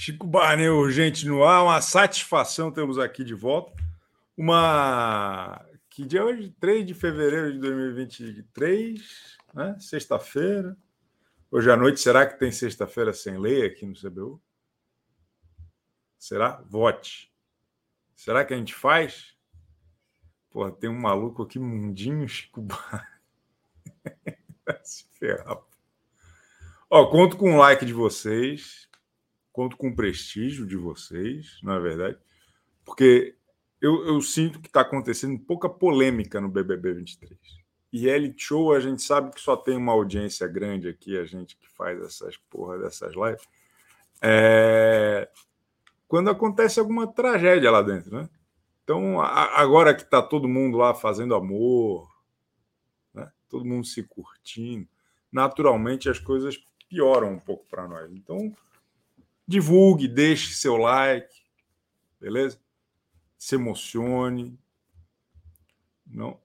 Chico Barney, urgente no ar, uma satisfação temos aqui de volta. Uma. Que dia é hoje? 3 de fevereiro de 2023, né? Sexta-feira. Hoje à noite, será que tem sexta-feira sem lei aqui no CBU? Será? Vote. Será que a gente faz? Pô, tem um maluco aqui, mundinho Chico Barney. Se ferrar. Ó, conto com o like de vocês conto com o prestígio de vocês, não é verdade? Porque eu, eu sinto que está acontecendo pouca polêmica no BBB 23. E reality show, a gente sabe que só tem uma audiência grande aqui, a gente que faz essas porra dessas lives. É... Quando acontece alguma tragédia lá dentro, né? Então, a, agora que está todo mundo lá fazendo amor, né? todo mundo se curtindo, naturalmente as coisas pioram um pouco para nós. Então, Divulgue, deixe seu like, beleza? Se emocione. Não,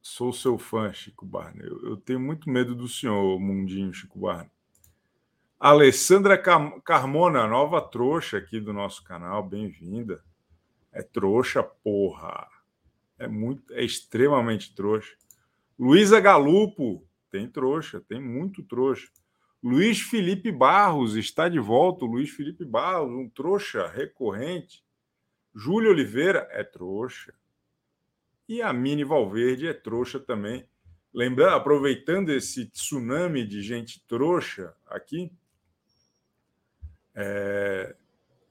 sou seu fã, Chico Barney. Eu, eu tenho muito medo do senhor, mundinho Chico Barney. Alessandra Carmona, nova trouxa aqui do nosso canal, bem-vinda. É trouxa, porra. É muito, é extremamente trouxa. Luísa Galupo, tem trouxa, tem muito trouxa. Luiz Felipe Barros está de volta. O Luiz Felipe Barros, um trouxa recorrente. Júlio Oliveira é trouxa. E a Mini Valverde é trouxa também. Lembrando, aproveitando esse tsunami de gente trouxa aqui, é,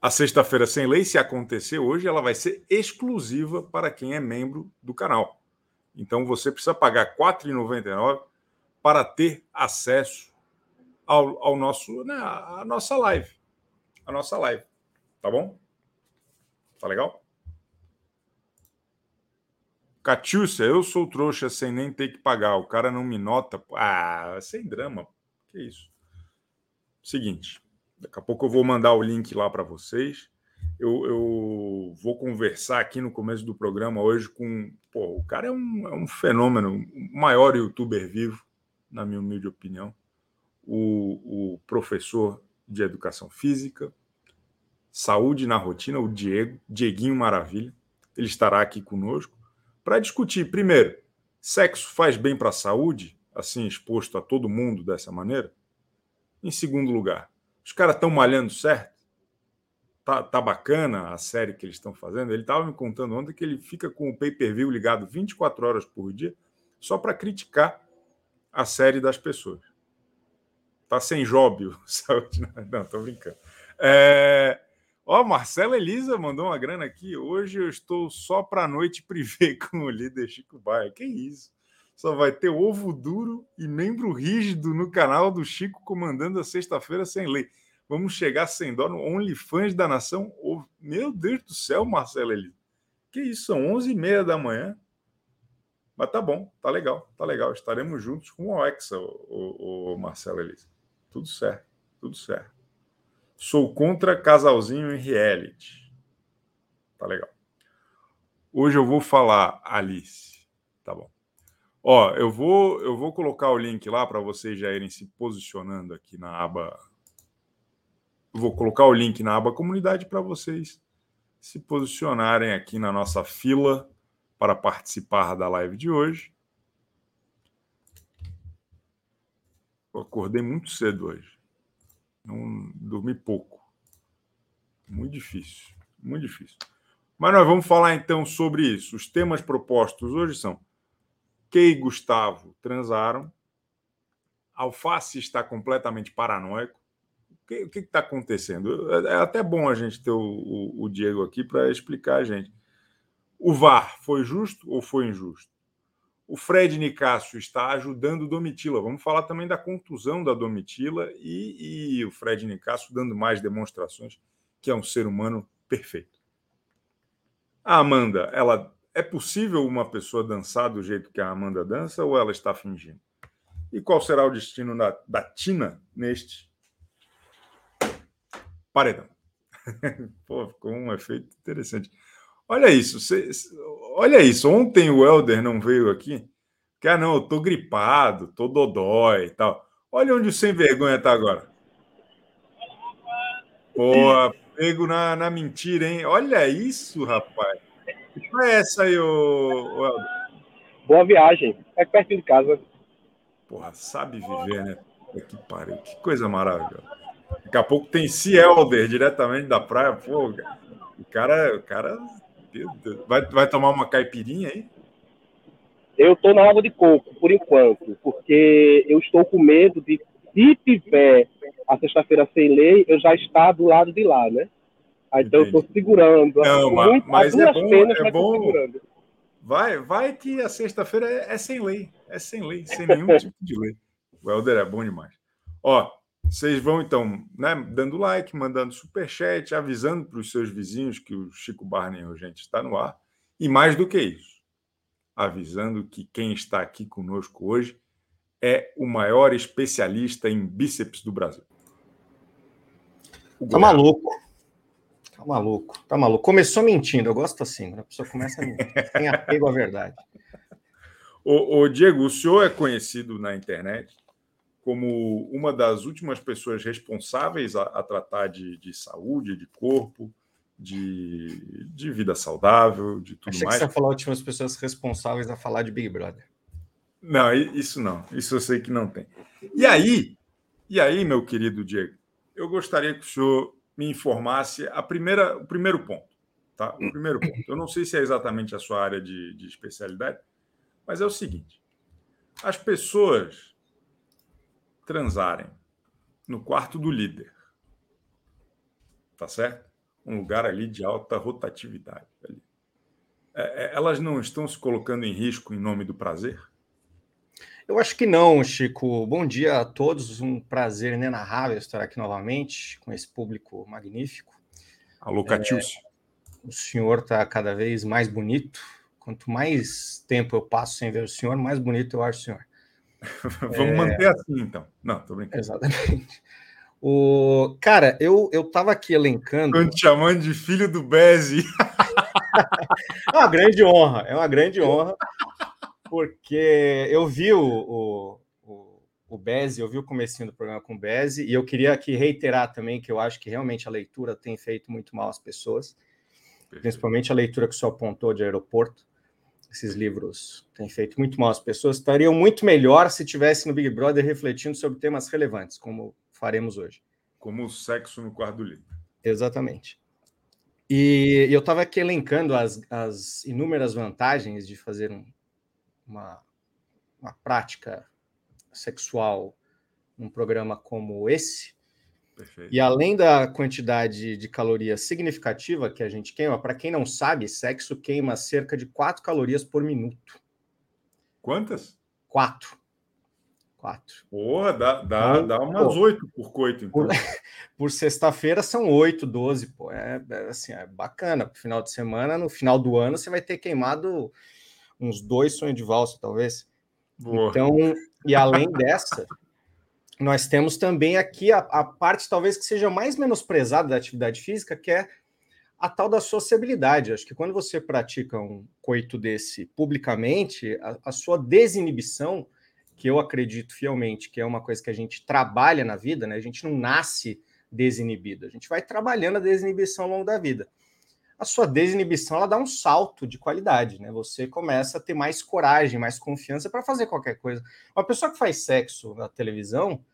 a sexta-feira sem lei, se acontecer hoje, ela vai ser exclusiva para quem é membro do canal. Então você precisa pagar R$ 4,99 para ter acesso ao, ao nosso, né, a nossa live. A nossa live. Tá bom? Tá legal? Catiúcia, eu sou trouxa sem nem ter que pagar. O cara não me nota. Ah, sem drama. Que isso? Seguinte, daqui a pouco eu vou mandar o link lá para vocês. Eu, eu, vou conversar aqui no começo do programa hoje com. Pô, o cara é um, é um fenômeno, o maior youtuber vivo, na minha humilde opinião o, o professor de educação física, saúde na rotina, o Diego, Dieguinho Maravilha. Ele estará aqui conosco para discutir, primeiro, sexo faz bem para a saúde, assim exposto a todo mundo dessa maneira? Em segundo lugar, os caras estão malhando certo? Tá, tá bacana a série que eles estão fazendo? Ele estava me contando ontem que ele fica com o pay-per-view ligado 24 horas por dia só para criticar a série das pessoas. Tá sem jóbio. Não, tô brincando. É... Ó, Marcela Elisa mandou uma grana aqui. Hoje eu estou só para noite privê com o líder Chico Baia. Que isso? Só vai ter ovo duro e membro rígido no canal do Chico comandando a sexta-feira sem lei. Vamos chegar sem dó no OnlyFans da Nação. Meu Deus do céu, Marcela Elisa. Que isso? São 11h30 da manhã. Mas tá bom, tá legal, tá legal. Estaremos juntos com o Oxa, o, o, o Marcelo Elisa. Tudo certo, tudo certo. Sou contra casalzinho em reality. Tá legal. Hoje eu vou falar Alice. Tá bom. Ó, eu vou eu vou colocar o link lá para vocês já irem se posicionando aqui na aba. vou colocar o link na aba comunidade para vocês se posicionarem aqui na nossa fila para participar da live de hoje. Acordei muito cedo hoje. Não dormi pouco. Muito difícil, muito difícil. Mas nós vamos falar então sobre isso. Os temas propostos hoje são: Kei e Gustavo transaram. Alface está completamente paranoico. O que está acontecendo? É até bom a gente ter o, o, o Diego aqui para explicar a gente. O VAR foi justo ou foi injusto? O Fred Nicásio está ajudando Domitila. Vamos falar também da contusão da Domitila e, e o Fred Nicásio dando mais demonstrações que é um ser humano perfeito. A Amanda, ela é possível uma pessoa dançar do jeito que a Amanda dança ou ela está fingindo? E qual será o destino da, da Tina neste paredão? Pô, ficou um efeito interessante. Olha isso, cê, olha isso. Ontem o Helder não veio aqui. Que, ah, não, eu tô gripado, tô dodói e tal. Olha onde o sem vergonha tá agora. Boa, pego na, na mentira, hein? Olha isso, rapaz. Qual é essa aí, ô, ô Boa viagem. É perto de casa. Porra, sabe viver, né? Que pariu. Que coisa maravilhosa. Daqui a pouco tem Cielder diretamente da praia. Pô, o cara, o cara vai, vai tomar uma caipirinha aí? Eu estou na água de coco, por enquanto, porque eu estou com medo de, se tiver a sexta-feira sem lei, eu já estar do lado de lá, né? Aí, então Entendi. eu estou segurando. Não, mas, mas é bom, penas, é bom. Vai, vai que a sexta-feira é, é, sem lei, é sem lei, sem nenhum tipo de lei. O Helder é bom demais. Ó, vocês vão então, né, dando like, mandando super chat, avisando para os seus vizinhos que o Chico Barney urgente está no ar. E mais do que isso, avisando que quem está aqui conosco hoje é o maior especialista em bíceps do Brasil. Tá maluco. Tá maluco. Tá maluco. Começou mentindo. Eu gosto assim, a pessoa começa a mentir. Tem apego à verdade. O, o Diego, o senhor é conhecido na internet como uma das últimas pessoas responsáveis a, a tratar de, de, saúde, de corpo, de, de vida saudável, de tudo Achei mais. Que você ia falar últimas pessoas responsáveis a falar de Big Brother. Não, isso não. Isso eu sei que não tem. E aí, e aí, meu querido Diego, eu gostaria que o senhor me informasse a primeira, o primeiro ponto. Tá? O primeiro ponto. Eu não sei se é exatamente a sua área de, de especialidade, mas é o seguinte: as pessoas transarem no quarto do líder. Tá certo? Um lugar ali de alta rotatividade. Ali. É, é, elas não estão se colocando em risco em nome do prazer? Eu acho que não, Chico. Bom dia a todos. Um prazer inenarrável estar aqui novamente com esse público magnífico. Alô, Catius. É, o senhor está cada vez mais bonito. Quanto mais tempo eu passo sem ver o senhor, mais bonito eu acho o senhor. Vamos é... manter assim, então. Não, tô brincando. Exatamente. O... Cara, eu, eu tava aqui elencando. Estou te chamando de filho do Beze. é uma grande honra, é uma grande honra, porque eu vi o, o, o, o Beze, eu vi o comecinho do programa com o Beze, e eu queria aqui reiterar também que eu acho que realmente a leitura tem feito muito mal às pessoas, Perfeito. principalmente a leitura que o senhor apontou de aeroporto esses livros têm feito muito mal às pessoas, estariam muito melhor se tivesse no Big Brother refletindo sobre temas relevantes, como faremos hoje. Como o sexo no quarto do livro. Exatamente. E eu estava aqui elencando as, as, inúmeras vantagens de fazer um, uma, uma prática sexual num programa como esse, Perfeito. E além da quantidade de calorias significativa que a gente queima, para quem não sabe, sexo queima cerca de 4 calorias por minuto. Quantas? 4. 4. Porra, dá, dá, então, dá umas pô, 8 por coito, então. Por, por sexta-feira são 8, 12, pô. É, é, assim, é bacana. Pro final de semana, no final do ano, você vai ter queimado uns dois sonhos de valsa, talvez. Boa. Então, e além dessa, nós temos também aqui a, a, parte talvez que seja mais menosprezada da atividade física, que é a tal da sociabilidade. Acho que quando você pratica um coito desse publicamente, a, a sua desinibição, que eu acredito fielmente que é uma coisa que a gente trabalha na vida, né? A gente não nasce desinibido, a gente vai trabalhando a desinibição ao longo da vida. A sua desinibição ela dá um salto de qualidade, né? Você começa a ter mais coragem, mais confiança para fazer qualquer coisa. Uma pessoa que faz sexo na televisão,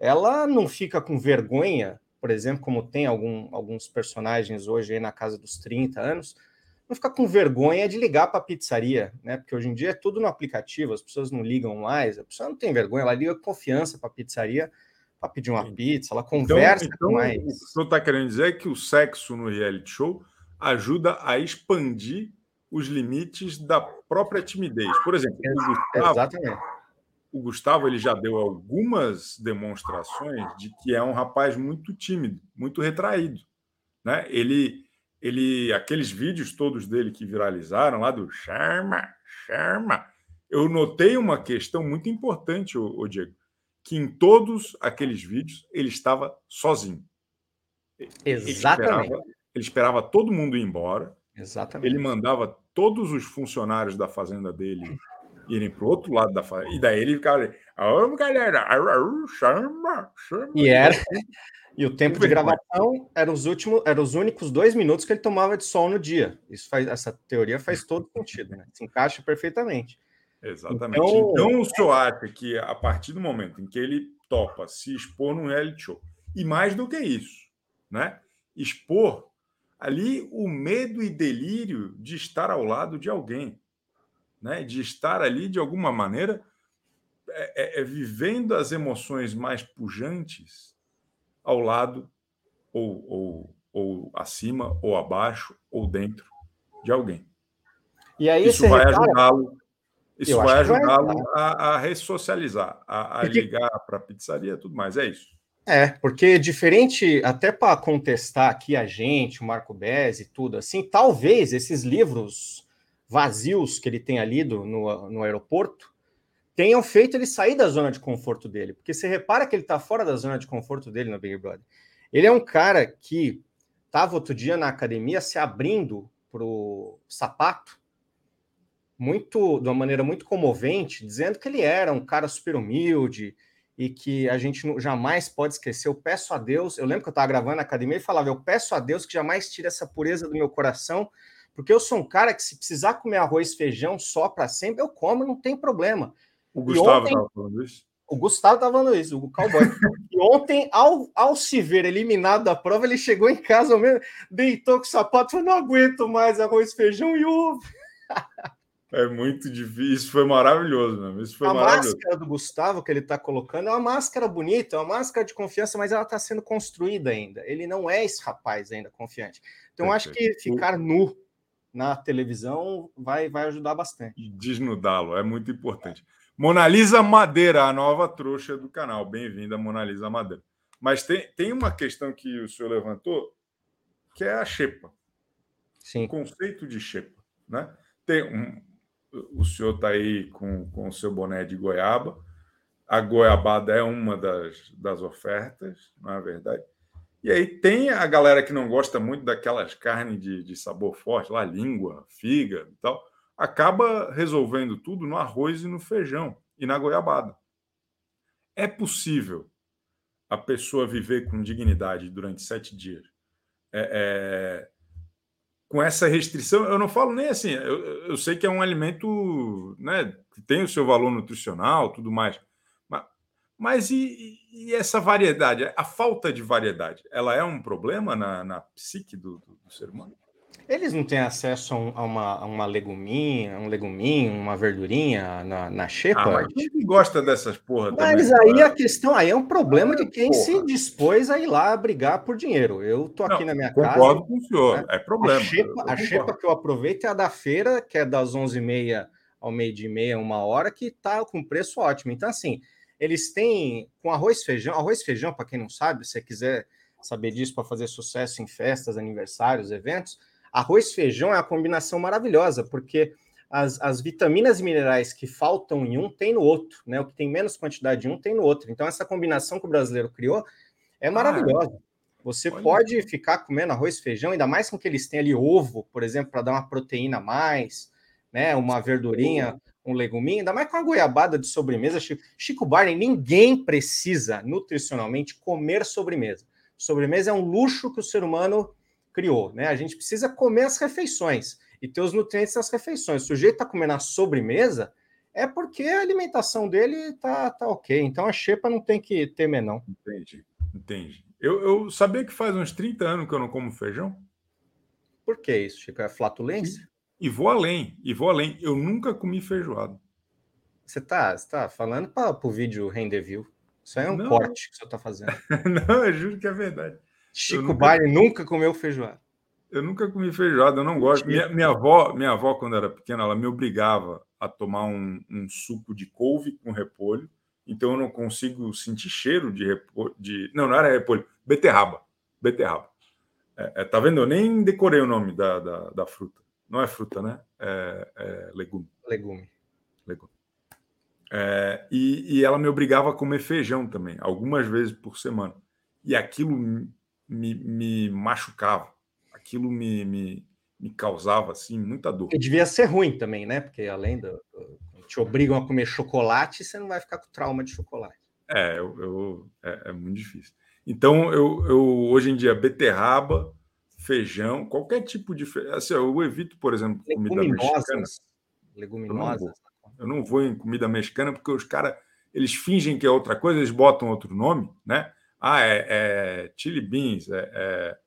ela não fica com vergonha, por exemplo, como tem algum, alguns personagens hoje aí na casa dos 30 anos, não fica com vergonha de ligar para a pizzaria, né? Porque hoje em dia é tudo no aplicativo, as pessoas não ligam mais, a pessoa não tem vergonha, ela liga com confiança para a pizzaria para pedir uma pizza, ela então, conversa então, então, mais. O que senhor está querendo dizer é que o sexo no reality show ajuda a expandir os limites da própria timidez. Por exemplo, o Gustavo, Exatamente o Gustavo ele já deu algumas demonstrações de que é um rapaz muito tímido, muito retraído, né? Ele ele aqueles vídeos todos dele que viralizaram lá do charma, charma. Eu notei uma questão muito importante, o, o Diego, que em todos aqueles vídeos ele estava sozinho. Exatamente. Ele esperava, ele esperava todo mundo ir embora. Exatamente. Ele mandava todos os funcionários da fazenda dele irem para o outro lado da fazenda. E daí ele ficava ali, galera, chama, chama. E era, E o tempo de gravação era os últimos, eram os únicos dois minutos que ele tomava de sol no dia. Isso faz, essa teoria faz todo sentido, né? Se encaixa perfeitamente. Exatamente. Então, então o senhor acha que a partir do momento em que ele topa se expor num reality show, e mais do que isso, né? Expor ali o medo e delírio de estar ao lado de alguém, né? De estar ali de alguma maneira é, é, é vivendo as emoções mais pujantes ao lado, ou, ou, ou acima, ou abaixo, ou dentro de alguém. E aí isso vai ajudá-lo. Isso vai ajudá-lo a, a, ressocializar, a, a porque... ligar para a pizzaria tudo mais. É isso. É, porque diferente, até para contestar aqui a gente, o Marco Bez e tudo assim, talvez esses livros vazios que ele tenha lido no, no aeroporto tenham feito ele sair da zona de conforto dele. Porque você repara que ele está fora da zona de conforto dele no Big Brother. Ele é um cara que estava outro dia na academia se abrindo para o sapato, muito, de uma maneira muito comovente, dizendo que ele era um cara super humilde e que a gente jamais pode esquecer. Eu peço a Deus, eu lembro que eu estava gravando na academia e falava: Eu peço a Deus que jamais tire essa pureza do meu coração, porque eu sou um cara que, se precisar comer arroz e feijão só para sempre, eu como, não tem problema. O Gustavo estava falando isso? O Gustavo estava falando isso, o cowboy. e ontem, ao, ao se ver eliminado da prova, ele chegou em casa mesmo, deitou com o sapato falou: não aguento mais arroz, feijão e ovo. É muito difícil, isso foi maravilhoso mesmo. Isso foi a maravilhoso. máscara do Gustavo que ele está colocando é uma máscara bonita, é uma máscara de confiança, mas ela está sendo construída ainda. Ele não é esse rapaz ainda confiante. Então, acho que ficar nu na televisão vai, vai ajudar bastante. Desnudá-lo é muito importante. Monalisa Madeira, a nova trouxa do canal. Bem-vinda, Monalisa Madeira. Mas tem, tem uma questão que o senhor levantou, que é a xepa. Sim. O conceito de xepa. Né? Tem um, o senhor está aí com, com o seu boné de goiaba. A goiabada é uma das, das ofertas, não é verdade? E aí tem a galera que não gosta muito daquelas carnes de, de sabor forte, lá, língua, fígado e tal acaba resolvendo tudo no arroz e no feijão e na goiabada. É possível a pessoa viver com dignidade durante sete dias. É, é, com essa restrição, eu não falo nem assim, eu, eu sei que é um alimento né, que tem o seu valor nutricional, tudo mais. Mas, mas e, e, essa variedade? A falta de variedade, ela é um problema na, na psique do, do, do ser humano? Eles não têm acesso a, uma, a uma leguminha, um leguminho, uma verdurinha na, na xepa? Ah, mas quem gosta dessas porra Mas também, aí cara. a questão aí é um problema de quem porra. se dispôs a ir lá brigar por dinheiro. Eu tô aqui não, na minha concordo casa. Concordo com o senhor, né? é problema. A xepa, a xepa, que eu aproveito é a da feira, que é das 11h30 ao meio-dia e meia, uma hora, que tá com preço ótimo. Então, assim, eles têm com arroz e feijão. Arroz e feijão, para quem não sabe, se você quiser saber disso para fazer sucesso em festas, aniversários, eventos Arroz e feijão é uma combinação maravilhosa, porque as, as vitaminas e minerais que faltam em um tem no outro, né? O que tem menos quantidade em um tem no outro. Então, essa combinação que o brasileiro criou é ah, maravilhosa. Você Olha. pode ficar comendo arroz feijão, ainda mais com que eles têm ali ovo, por exemplo, para dar uma proteína a mais, né? Uma verdurinha, um leguminho, ainda mais com a goiabada de sobremesa. Chico, Chico Barney, ninguém precisa nutricionalmente comer sobremesa. Sobremesa é um luxo que o ser humano criou, né? A gente precisa comer as refeições e ter os nutrientes das refeições. O sujeito está comendo a sobremesa, é porque a alimentação dele tá, tá ok. Então a xepa não tem que temer, não. Entendi, entendi. Eu, eu sabia que faz uns 30 anos que eu não como feijão. Por que isso, Chico? É flatulência? E, e vou além, e vou além. Eu nunca comi feijoada. Você tá, você tá falando para o vídeo render view. Isso aí é um não. corte que você está fazendo. não, eu juro que é verdade. Chico nunca... Nunca comeu feijoada. Eu nunca comi feijoada, eu não gosto. Minha, minha, avó, minha avó, quando era pequena, ela me obrigava a tomar um, um suco de couve com repolho. Então eu não consigo sentir cheiro de repolho. De... Não, não era repolho, beterraba. Beterraba. É, é, tá vendo? Eu nem decorei o nome da, da, da fruta. Não é fruta, né? É, é legume. Legume. Legume. É, e, e ela me obrigava a comer feijão também, algumas vezes por semana. E aquilo me, me machucava. Aquilo me, me, me, causava assim muita dor. E devia ser ruim também, né? Porque além do. te obrigam a comer chocolate, você não vai ficar com trauma de chocolate. É, eu, eu é, é, muito difícil. Então, eu, eu hoje em dia, beterraba, feijão, qualquer tipo de. Assim, eu evito, por exemplo, comida mexicana. Leguminosas. Eu não, vou, em comida mexicana porque os caras eles fingem que é outra coisa, eles botam outro nome, né? Ah, é, é chili beans, é, é,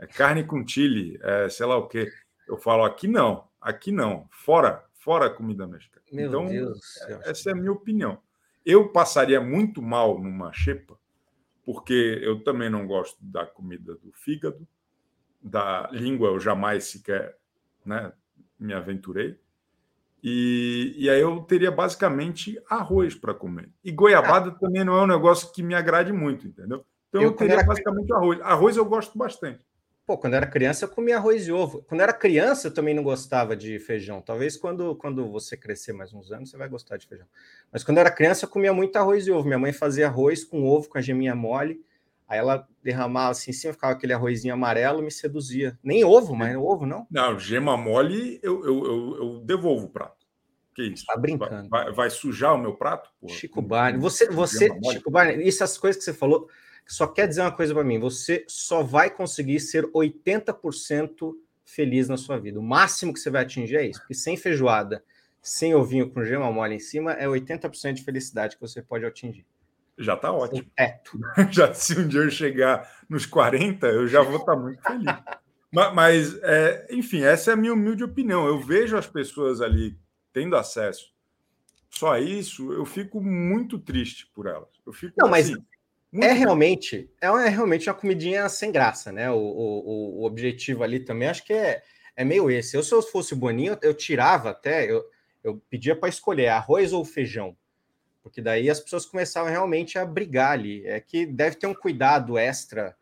é, carne com chili, é sei lá o quê. Eu falo aqui não, aqui não, fora, fora a comida mexicana. Meu então, Deus essa é a minha opinião. Eu passaria muito mal numa xepa, porque eu também não gosto da comida do fígado, da língua eu jamais sequer né, me aventurei. E, e aí eu teria basicamente arroz para comer. E goiabada ah. também não é um negócio que me agrade muito, entendeu? Então eu, eu teria era... basicamente arroz. Arroz eu gosto bastante. Pô, quando era criança eu comia arroz e ovo. Quando era criança eu também não gostava de feijão. Talvez quando, quando você crescer mais uns anos você vai gostar de feijão. Mas quando era criança eu comia muito arroz e ovo. Minha mãe fazia arroz com ovo, com a geminha mole. Aí ela derramava assim em cima, ficava aquele arrozinho amarelo, me seduzia. Nem ovo, mas ovo não. Não, gema mole eu, eu, eu, eu devolvo o prato. Que isso? Tá brincando. Vai, vai, vai sujar o meu prato? Porra. Chico Barney. Você, você Chico Barney, essas coisas que você falou, só quer dizer uma coisa para mim. Você só vai conseguir ser 80% feliz na sua vida. O máximo que você vai atingir é isso. Porque sem feijoada, sem ovinho com gema mole em cima, é 80% de felicidade que você pode atingir. Já está ótimo. É já se um dia eu chegar nos 40, eu já vou estar tá muito feliz. mas, mas é, enfim, essa é a minha humilde opinião. Eu vejo as pessoas ali tendo acesso só a isso, eu fico muito triste por elas. Eu fico Não, assim, mas é realmente é, é realmente uma comidinha sem graça, né? O, o, o objetivo ali também acho que é, é meio esse. Eu, se eu fosse Boninho, eu tirava até, eu, eu pedia para escolher arroz ou feijão porque daí as pessoas começavam realmente a brigar ali. É que deve ter um cuidado extra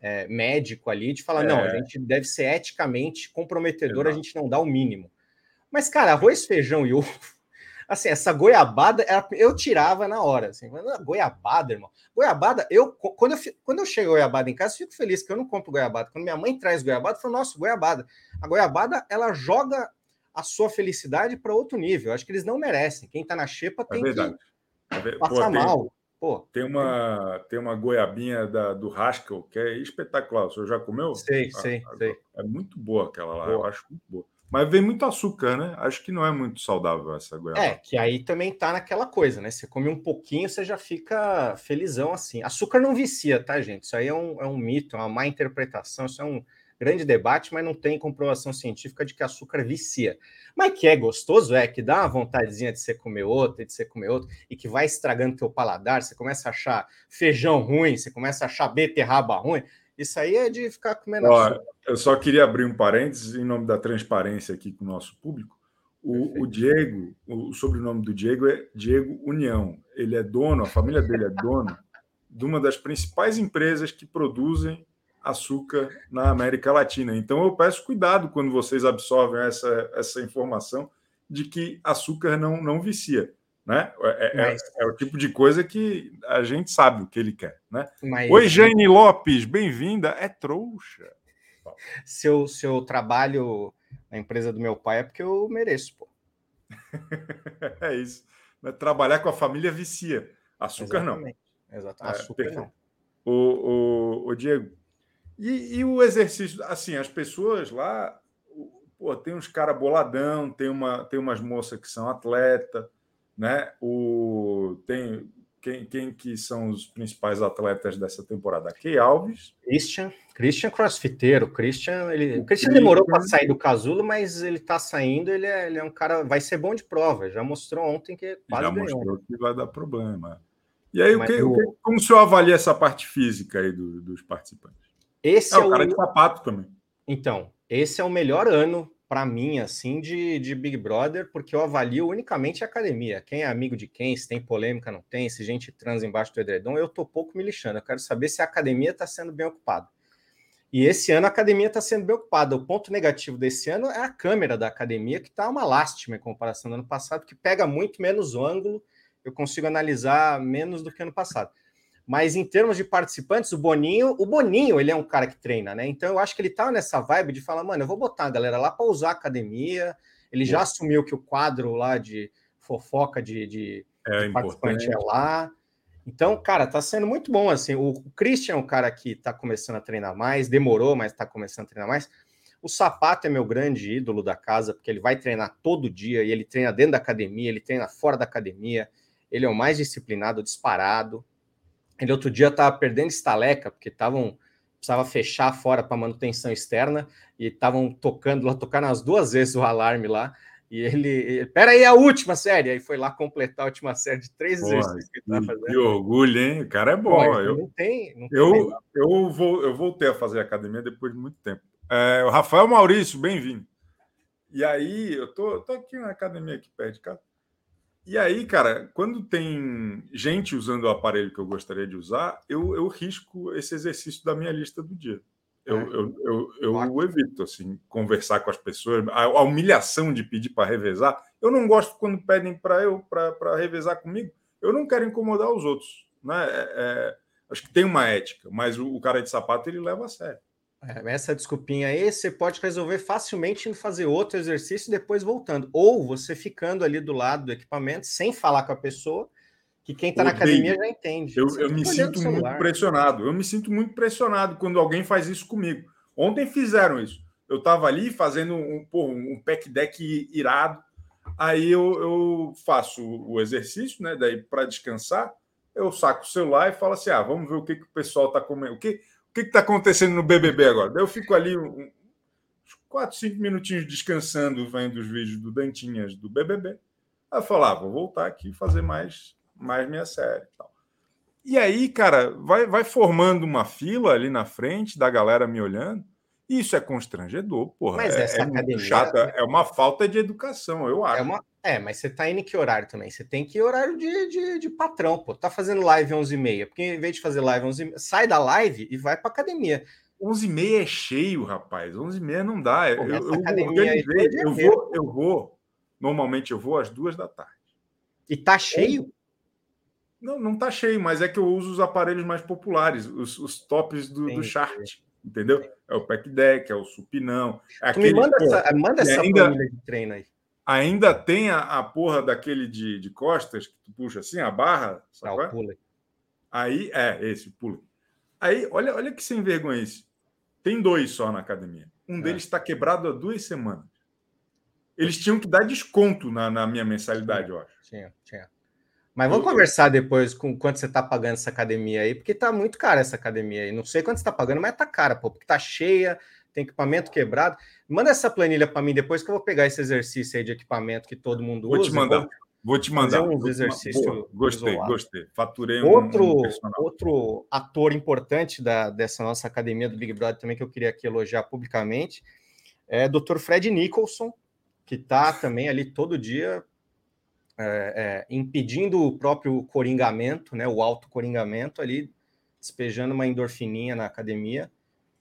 é, médico ali de falar, é. não, a gente deve ser eticamente comprometedor, Exato. a gente não dá o mínimo. Mas, cara, arroz, feijão e ovo, assim, essa goiabada, eu tirava na hora, assim, goiabada, irmão. Goiabada, eu quando, eu quando eu chego goiabada em casa, fico feliz que eu não compro goiabada. Quando minha mãe traz goiabada, eu falo, nossa, goiabada. A goiabada, ela joga a sua felicidade para outro nível. Eu acho que eles não merecem. Quem tá na xepa é tem é que Passa Pô, mal. Tem, Pô. Tem uma, tem uma goiabinha da, do Haskell que é espetacular. O senhor já comeu? Sei, ah, sei, sei. É muito boa aquela lá, boa. eu acho muito boa. Mas vem muito açúcar, né? Acho que não é muito saudável essa goiaba. É, que aí também tá naquela coisa, né? Você come um pouquinho, você já fica felizão assim. Açúcar não vicia, tá, gente? Isso aí é um, é um mito, é uma má interpretação, isso é um grande debate, mas não tem comprovação científica de que açúcar vicia. Mas que é gostoso, é, que dá uma vontadezinha de você comer outro, de você comer outro, e que vai estragando teu paladar, você começa a achar feijão ruim, você começa a achar beterraba ruim, isso aí é de ficar comendo Ó, Eu só queria abrir um parênteses em nome da transparência aqui com o nosso público. O, o, Diego, o sobrenome do Diego é Diego União. Ele é dono, a família dele é dono de uma das principais empresas que produzem açúcar na América Latina. Então eu peço cuidado quando vocês absorvem essa, essa informação de que açúcar não, não vicia. Né? É, é, Mas... é, o tipo de coisa que a gente sabe o que ele quer. Né? Mas... Oi, Jane Lopes, bem-vinda. É trouxa. Seu, seu trabalho na empresa do meu pai é porque eu mereço, pô. é isso. Trabalhar com a família vicia. Açúcar Exatamente. não. Exatamente. É, Açúcar não. O, o, o Diego, e, e, o exercício, assim, as pessoas lá, pô, tem uns caras boladão, tem, uma, tem umas moças que são atleta, né? O, tem quem, quem que são os principais atletas dessa temporada? Key Alves. Christian, Christian crossfiteiro. Christian, ele, o Christian demorou para sair do casulo, mas ele está saindo, ele é, ele é um cara, vai ser bom de prova. Já mostrou ontem que quase Já ganhou. mostrou que vai dar problema. E aí, o que, o... como o senhor avalia essa parte física aí do, dos participantes? Esse é, é o cara de sapato também. Então, esse é o melhor ano para mim, assim, de, de Big Brother, porque eu avalio unicamente a academia. Quem é amigo de quem, se tem polêmica, não tem, se gente transa embaixo do edredom, eu tô pouco me lixando. Eu quero saber se a academia está sendo bem ocupada. E esse ano a academia está sendo bem ocupada. O ponto negativo desse ano é a câmera da academia, que está uma lástima em comparação do ano passado, que pega muito menos o ângulo, eu consigo analisar menos do que ano passado. Mas em termos de participantes, o Boninho, o Boninho, ele é um cara que treina, né? Então eu acho que ele tá nessa vibe de falar, mano, eu vou botar a galera lá para usar a academia. Ele já assumiu que o quadro lá de fofoca de, de, é, de participante é lá. Então, cara, tá sendo muito bom. Assim, o Christian é um cara que tá começando a treinar mais, demorou, mas tá começando a treinar mais. O Sapato é meu grande ídolo da casa, porque ele vai treinar todo dia e ele treina dentro da academia, ele treina fora da academia. Ele é o mais disciplinado, disparado. Ele outro dia tava perdendo estaleca, porque estavam precisava fechar fora para manutenção externa e estavam tocando lá, tocar nas duas vezes o alarme lá. E ele, pera aí, a última série. Aí foi lá completar a última série de três Pô, exercícios que, fazendo. Que orgulho, hein? O cara é bom. Pô, eu, não tem, não eu, tem eu, vou, eu voltei a fazer academia depois de muito tempo. É, o Rafael Maurício, bem-vindo. E aí, eu tô, tô aqui na academia aqui perto de casa. E aí, cara, quando tem gente usando o aparelho que eu gostaria de usar, eu, eu risco esse exercício da minha lista do dia. Eu, é. eu, eu, eu evito, assim, conversar com as pessoas. A, a humilhação de pedir para revezar. Eu não gosto quando pedem para eu para revezar comigo. Eu não quero incomodar os outros. Né? É, é, acho que tem uma ética, mas o, o, cara de sapato ele leva a sério. É, essa desculpinha aí você pode resolver facilmente indo fazer outro exercício e depois voltando. Ou você ficando ali do lado do equipamento sem falar com a pessoa que quem está na academia já entende. Eu, eu me sinto muito pressionado. Eu me sinto muito pressionado quando alguém faz isso comigo. Ontem fizeram isso. Eu estava ali fazendo um, porra, um pack deck irado. Aí eu, eu faço o exercício, né? Daí para descansar, eu saco o celular e falo assim: ah, vamos ver o que, que o pessoal está comendo. O que que está acontecendo no BBB agora? Eu fico ali uns 4, 5 minutinhos descansando, vendo os vídeos do Dantinhas do BBB. Aí eu falo: ah, vou voltar aqui e fazer mais mais minha série. Tal. E aí, cara, vai, vai formando uma fila ali na frente da galera me olhando. E isso é constrangedor, porra. Mas é, essa é academia. Chato, é uma falta de educação, eu acho. É, uma... é, mas você tá indo em que horário também? Você tem que ir horário de, de, de patrão, pô. Tá fazendo live 11h30. Porque em vez de fazer live 11h30, sai da live e vai pra academia. 11h30 é cheio, rapaz. 11h30 não dá. Pô, eu, eu, organizei, eu, vou, eu vou. Normalmente eu vou às duas da tarde. E tá cheio? Não, não tá cheio, mas é que eu uso os aparelhos mais populares, os, os tops do, do chart, entendeu? É o pack deck, é o supinão. É aquele, me manda pô, essa, manda essa ainda, de treino aí. Ainda tem a, a porra daquele de, de costas, que tu puxa assim, a barra. Sabe ah, o pula. Aí, é, esse, pula. Aí, olha, olha que sem vergonha esse. Tem dois só na academia. Um é. deles está quebrado há duas semanas. Eles tinham que dar desconto na, na minha mensalidade, eu acho. Tinha, tinha. Mas vamos conversar depois com quanto você está pagando essa academia aí, porque está muito cara essa academia aí. Não sei quanto você está pagando, mas está cara, pô, porque está cheia, tem equipamento quebrado. Manda essa planilha para mim depois que eu vou pegar esse exercício aí de equipamento que todo mundo vou usa. Te mandar. Vou, vou te mandar. Fazer uns exercícios. Gostei, isolado. gostei. Faturei outro, um, um outro ator importante da, dessa nossa academia do Big Brother também que eu queria aqui elogiar publicamente é o Dr. Fred Nicholson, que está também ali todo dia é, é, impedindo o próprio coringamento, né, o autocoringamento ali, despejando uma endorfininha na academia.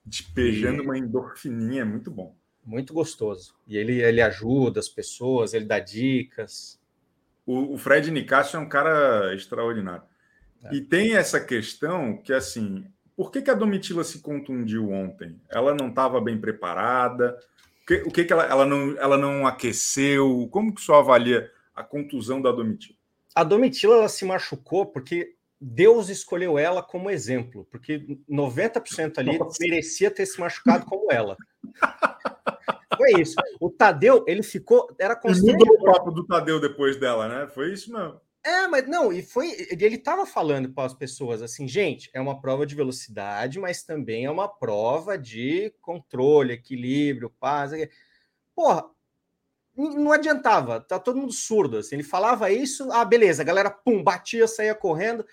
Despejando e... uma endorfininha, é muito bom. Muito gostoso. E ele, ele ajuda as pessoas, ele dá dicas. O, o Fred Nicásio é um cara extraordinário. É. E tem essa questão que, assim, por que, que a Domitila se contundiu ontem? Ela não estava bem preparada? O que, o que, que ela, ela, não, ela não aqueceu? Como que só avalia a contusão da Domitila? A Domitila ela se machucou porque Deus escolheu ela como exemplo, porque 90% ali Nossa. merecia ter se machucado como ela. Foi isso. O Tadeu, ele ficou. Era mudou o papo do Tadeu depois dela, né? Foi isso mesmo. É, mas não, e foi. Ele estava falando para as pessoas assim, gente, é uma prova de velocidade, mas também é uma prova de controle, equilíbrio, paz. Porra, não adiantava, tá todo mundo surdo. Assim. Ele falava isso, ah, beleza, a galera pum, batia, saía correndo.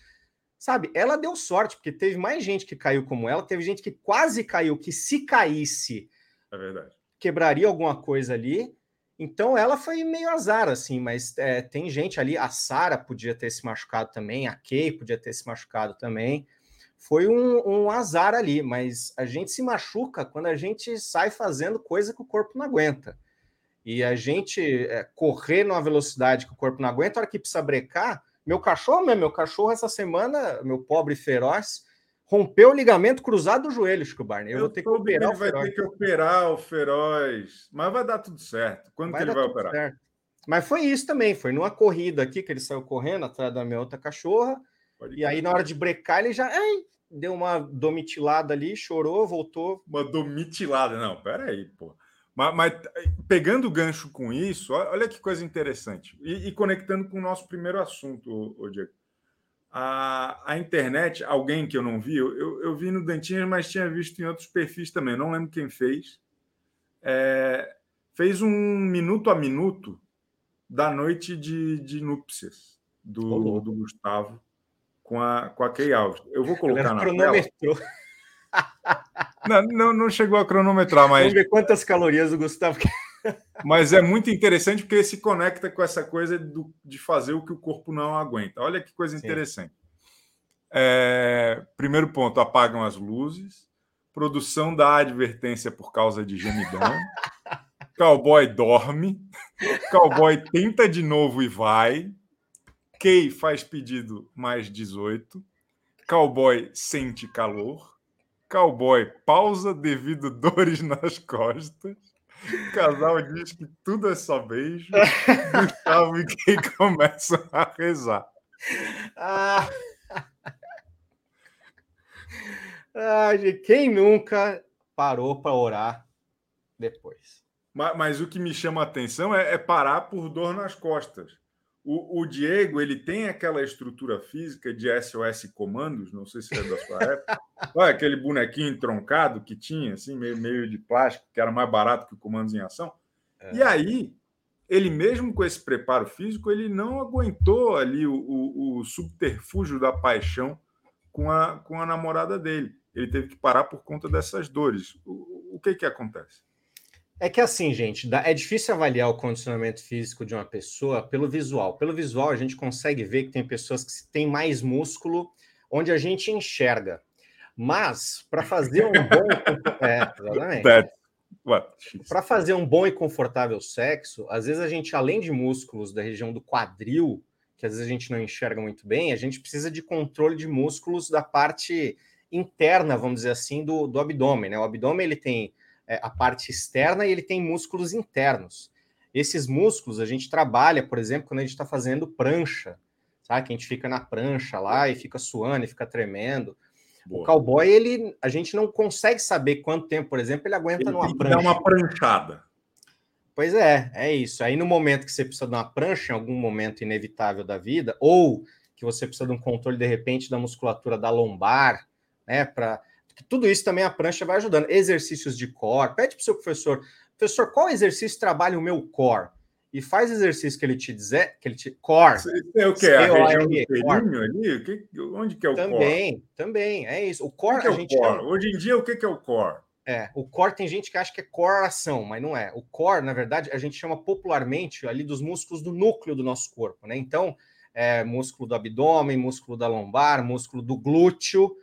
Sabe, ela deu sorte, porque teve mais gente que caiu como ela, teve gente que quase caiu, que se caísse, é verdade. quebraria alguma coisa ali. Então ela foi meio azar, assim, mas é, tem gente ali, a Sara podia ter se machucado também, a Kay podia ter se machucado também. Foi um, um azar ali, mas a gente se machuca quando a gente sai fazendo coisa que o corpo não aguenta e a gente é, correr numa velocidade que o corpo não aguenta, a hora que precisa brecar, meu cachorro, né, meu cachorro essa semana, meu pobre feroz, rompeu o ligamento cruzado do joelho, Chico Barney. Eu, eu vou ter que operar ele o vai ter que operar o feroz, mas vai dar tudo certo. Quando vai que ele vai operar? Certo. Mas foi isso também, foi numa corrida aqui que ele saiu correndo atrás da minha outra cachorra, E aí, na hora de brecar, ele já ai, deu uma domitilada ali, chorou, voltou. Uma domitilada, não, peraí, pô. Mas, mas, pegando o gancho com isso, olha que coisa interessante. E, e conectando com o nosso primeiro assunto, o Diego. A, a, internet, alguém que eu não vi, eu, eu vi no Dantinhas, mas tinha visto em outros perfis também, não lembro quem fez. É, fez um minuto a minuto da noite de, de núpcias do, do Gustavo com a, com a Key Alves. Eu vou colocar na tela. Não, não, não chegou a cronometrar, mas. Vamos ver quantas calorias o Gustavo Mas é muito interessante porque se conecta com essa coisa do, de fazer o que o corpo não aguenta. Olha que coisa interessante. É, primeiro ponto: apagam as luzes. Produção da advertência por causa de gemidão. Cowboy dorme. Cowboy tenta de novo e vai. Kay faz pedido mais 18. Cowboy sente calor. Cowboy pausa devido dores nas costas. Casal diz que tudo é só beijo. Gustavo e Kay começam a rezar. Ah. Ah, quem nunca parou para orar depois? Mas, mas, o que me chama a atenção é, é parar por dor nas costas. O, o, Diego ele tem aquela estrutura física de SOS comandos, não sei se é da sua época. Olha aquele bonequinho entroncado que tinha, assim, meio, meio de plástico, que era mais barato que o comandos em ação. É. E aí, ele mesmo com esse preparo físico, ele não aguentou ali o, o, o subterfúgio da paixão com a, com a namorada dele. Ele teve que parar por conta dessas dores. O, o que que acontece? É que assim, gente, é difícil avaliar o condicionamento físico de uma pessoa pelo visual. Pelo visual, a gente consegue ver que tem pessoas que têm mais músculo onde a gente enxerga. Mas, para fazer um bom. é, Para fazer um bom e confortável sexo, às vezes a gente, além de músculos da região do quadril, que às vezes a gente não enxerga muito bem, a gente precisa de controle de músculos da parte interna, vamos dizer assim, do, do abdômen. Né? O abdômen ele tem é, a parte externa e ele tem músculos internos. Esses músculos a gente trabalha, por exemplo, quando a gente está fazendo prancha, sabe? Que a gente fica na prancha lá e fica suando e fica tremendo. Boa. O cowboy, ele, a gente não consegue saber quanto tempo, por exemplo, ele aguenta ele numa prancha. Dá uma pranchada. Pois é, é isso. Aí no momento que você precisa de uma prancha, em algum momento inevitável da vida, ou que você precisa de um controle de repente da musculatura da lombar, né, para tudo isso também a prancha vai ajudando. Exercícios de core. Pede para o seu professor, professor, qual exercício trabalha o meu core? E faz exercício que ele te dizer, que ele te. Core. É o que? A região do ali? Que, onde que é o também, core? Também, é isso. O core, o que é a gente. Core? Hoje em dia, o que, que é o core? É, o core tem gente que acha que é coração, mas não é. O core, na verdade, a gente chama popularmente ali dos músculos do núcleo do nosso corpo, né? Então, é músculo do abdômen, músculo da lombar, músculo do glúteo,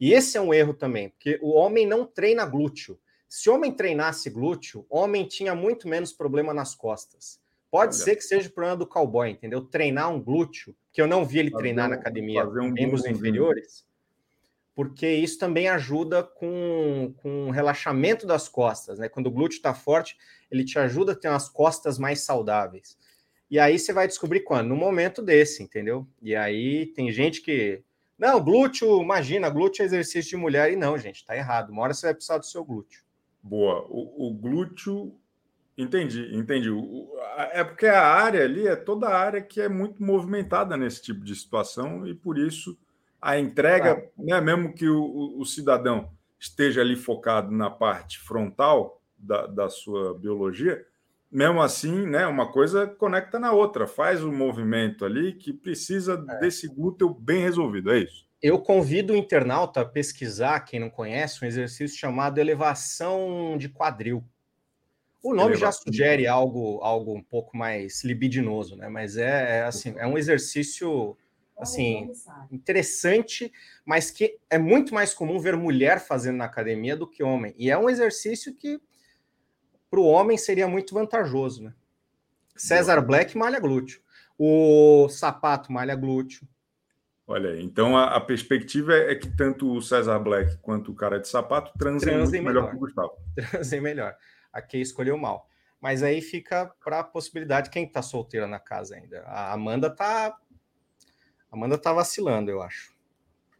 e esse é um erro também, porque o homem não treina glúteo. Se o homem treinasse glúteo, o homem tinha muito menos problema nas costas. Pode Olha. ser que seja o problema do cowboy, entendeu? Treinar um glúteo, que eu não vi ele fazer treinar um, na academia, um membros inferiores, porque isso também ajuda com, com o relaxamento das costas, né? Quando o glúteo está forte, ele te ajuda a ter umas costas mais saudáveis. E aí você vai descobrir quando? No momento desse, entendeu? E aí tem gente que não, glúteo, imagina, glúteo é exercício de mulher. E não, gente, tá errado. Uma hora você vai precisar do seu glúteo. Boa. O, o glúteo. Entendi, entendi. O, é porque a área ali é toda a área que é muito movimentada nesse tipo de situação e por isso a entrega, ah. né, mesmo que o, o, cidadão esteja ali focado na parte frontal da, da sua biologia, mesmo assim, né, uma coisa conecta na outra, faz o um movimento ali que precisa é. desse glúteo bem resolvido, é isso. Eu convido o internauta a pesquisar, quem não conhece, um exercício chamado elevação de quadril. O nome elevação. já sugere algo, algo um pouco mais libidinoso, né? Mas é, é assim, é um exercício assim interessante, mas que é muito mais comum ver mulher fazendo na academia do que homem. E é um exercício que para o homem seria muito vantajoso, né? César Black malha glúteo. O sapato malha glúteo. Olha, então a, a, perspectiva é que tanto o César Black quanto o cara de sapato transem, transem melhor. melhor que o Gustavo. Transem melhor. A Kay escolheu mal. Mas aí fica para a possibilidade, quem está solteira na casa ainda? A Amanda tá. Amanda tá vacilando, eu acho.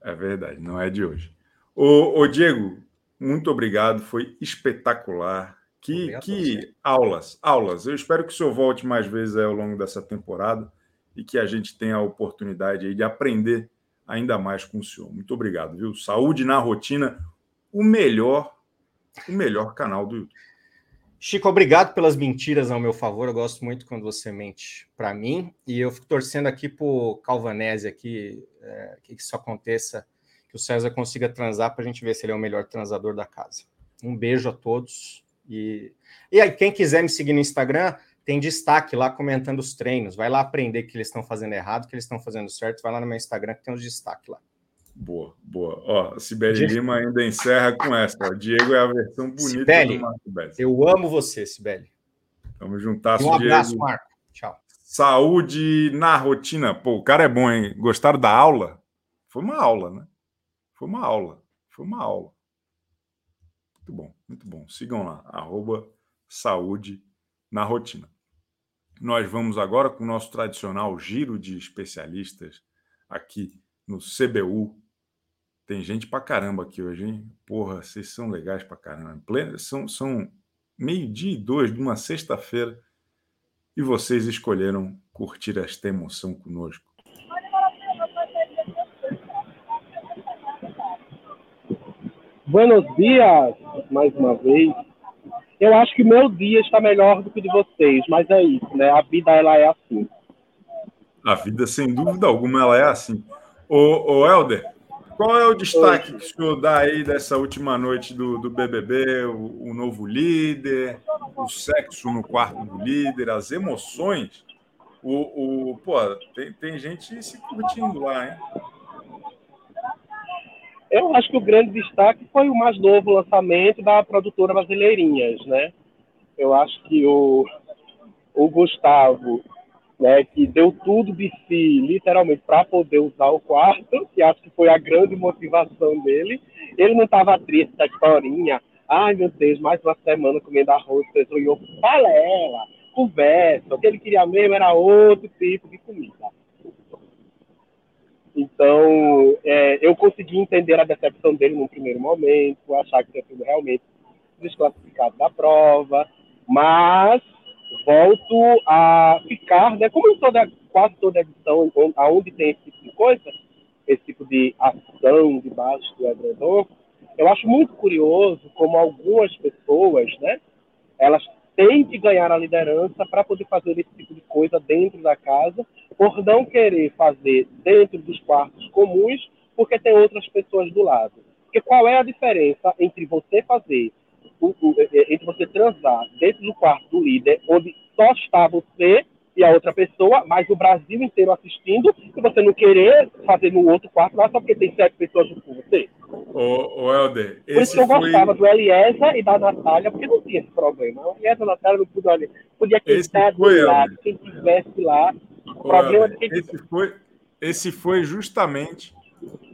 É verdade, não é de hoje. Ô, ô Diego, muito obrigado, foi espetacular. Que, que aulas, aulas. Eu espero que o senhor volte mais vezes ao longo dessa temporada e que a gente tenha a oportunidade aí de aprender ainda mais com o senhor. Muito obrigado, viu? Saúde na rotina, o melhor, o melhor canal do YouTube. Chico, obrigado pelas mentiras ao meu favor. Eu gosto muito quando você mente para mim. E eu fico torcendo aqui pro Calvanese aqui, é, que isso aconteça, que o César consiga transar para a gente ver se ele é o melhor transador da casa. Um beijo a todos. E, e aí, quem quiser me seguir no Instagram, tem destaque lá comentando os treinos. Vai lá aprender que eles estão fazendo errado, que eles estão fazendo certo. Vai lá no meu Instagram que tem os destaques lá. Boa, boa. Ó, Sibeli Lima ainda encerra com essa. O Diego é a versão bonita Sibeli, do Marco Bez. Eu amo você, Sibeli. Vamos juntar, Um abraço, Diego. Marco. Tchau. Saúde na rotina. Pô, o cara é bom, hein? Gostaram da aula? Foi uma aula, né? Foi uma aula. Foi uma aula. Muito bom, muito bom. Sigam lá, arroba saúde na rotina. Nós vamos agora com o nosso tradicional giro de especialistas aqui no CBU. Tem gente pra caramba aqui hoje, hein? Porra, vocês são legais pra caramba. São, são meio-dia e dois de uma sexta-feira e vocês escolheram curtir esta emoção conosco. Buenos dias, mais uma vez. Eu acho que meu dia está melhor do que o de vocês, mas é isso, né? A vida ela é assim. A vida, sem dúvida alguma, ela é assim. Ô, ô Helder, qual é o destaque que o senhor dá aí dessa última noite do, do BBB? O, o, novo líder, o sexo no quarto do líder, as emoções. O, o, pô, tem, tem gente se curtindo lá, hein? Eu acho que o grande destaque foi o mais novo lançamento da produtora Brasileirinhas, né? Eu acho que o, o Gustavo né, que deu tudo de si, literalmente, para poder usar o quarto, que acho que foi a grande motivação dele. Ele não estava triste da historinha. Ai, meu Deus, mais uma semana comendo arroz, feijão ovo. Balela, conversa. O que ele queria mesmo era outro tipo de comida. Então, é, eu consegui entender a decepção dele no primeiro momento, achar que tinha sido realmente desclassificado da prova, mas volto a ficar, né, como em toda, quase toda edição, aonde tem esse tipo de coisa, esse tipo de ação debaixo do edredom, eu acho muito curioso como algumas pessoas, né, elas têm que ganhar a liderança para poder fazer esse tipo de coisa dentro da casa, por não querer fazer dentro dos quartos comuns, porque tem outras pessoas do lado. Porque qual é a diferença entre você fazer entre você transar dentro do quarto do líder, onde só está você e a outra pessoa, mas o Brasil inteiro assistindo, e você não querer fazer no outro quarto lá só porque tem sete pessoas junto com você. Ô, ô Helder, Por isso que eu foi... gostava do Eliezer e da Natália, porque não tinha esse problema. O Eliezer e a Natália não podia, podia quem estar do lado, quem estivesse lá. O problema Helder, de esse, foi, esse foi justamente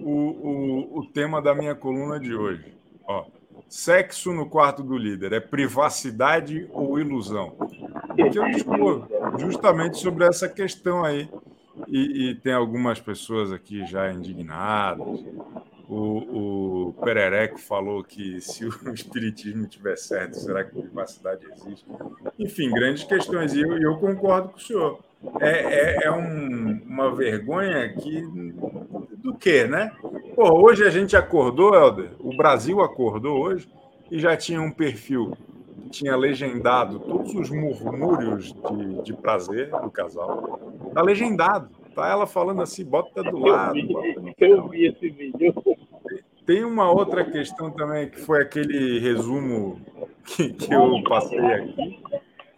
o, o, o tema da minha coluna de hoje. Ó, Sexo no quarto do líder é privacidade ou ilusão? Eu discorro justamente sobre essa questão aí. E, e, tem algumas pessoas aqui já indignadas. O, o Perereco falou que se o espiritismo tiver certo, será que privacidade existe? Enfim, grandes questões. E eu, eu concordo com o senhor. É, é, é um, uma vergonha que. Do que, né? Pô, hoje a gente acordou, Helder, o Brasil acordou hoje e já tinha um perfil que tinha legendado todos os murmúrios de, de prazer do casal. Tá legendado. Tá ela falando assim, bota do lado. Eu vi, eu vi esse vídeo. Tem uma outra questão também, que foi aquele resumo que, que eu passei aqui.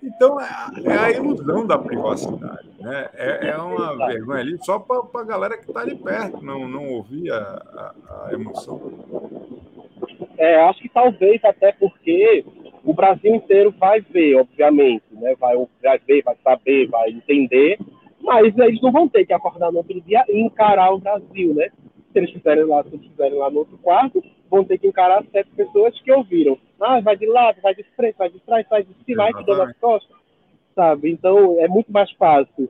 Então, é, é a ilusão da privacidade. Né? É, é uma vergonha ali só para a galera que está ali perto, não, não ouvir a, a, a emoção. É, acho que talvez até porque o Brasil inteiro vai ver, obviamente, né? vai, vai ver, vai saber, vai entender, mas eles não vão ter que acordar no outro dia e encarar o Brasil, né? Se eles estiverem lá, se eles estiverem lá no outro quarto, vão ter que encarar sete pessoas que ouviram. Ah, vai de lado, vai de frente, vai de trás, vai de cima, vai que dando as costas, sabe? Então, é muito mais fácil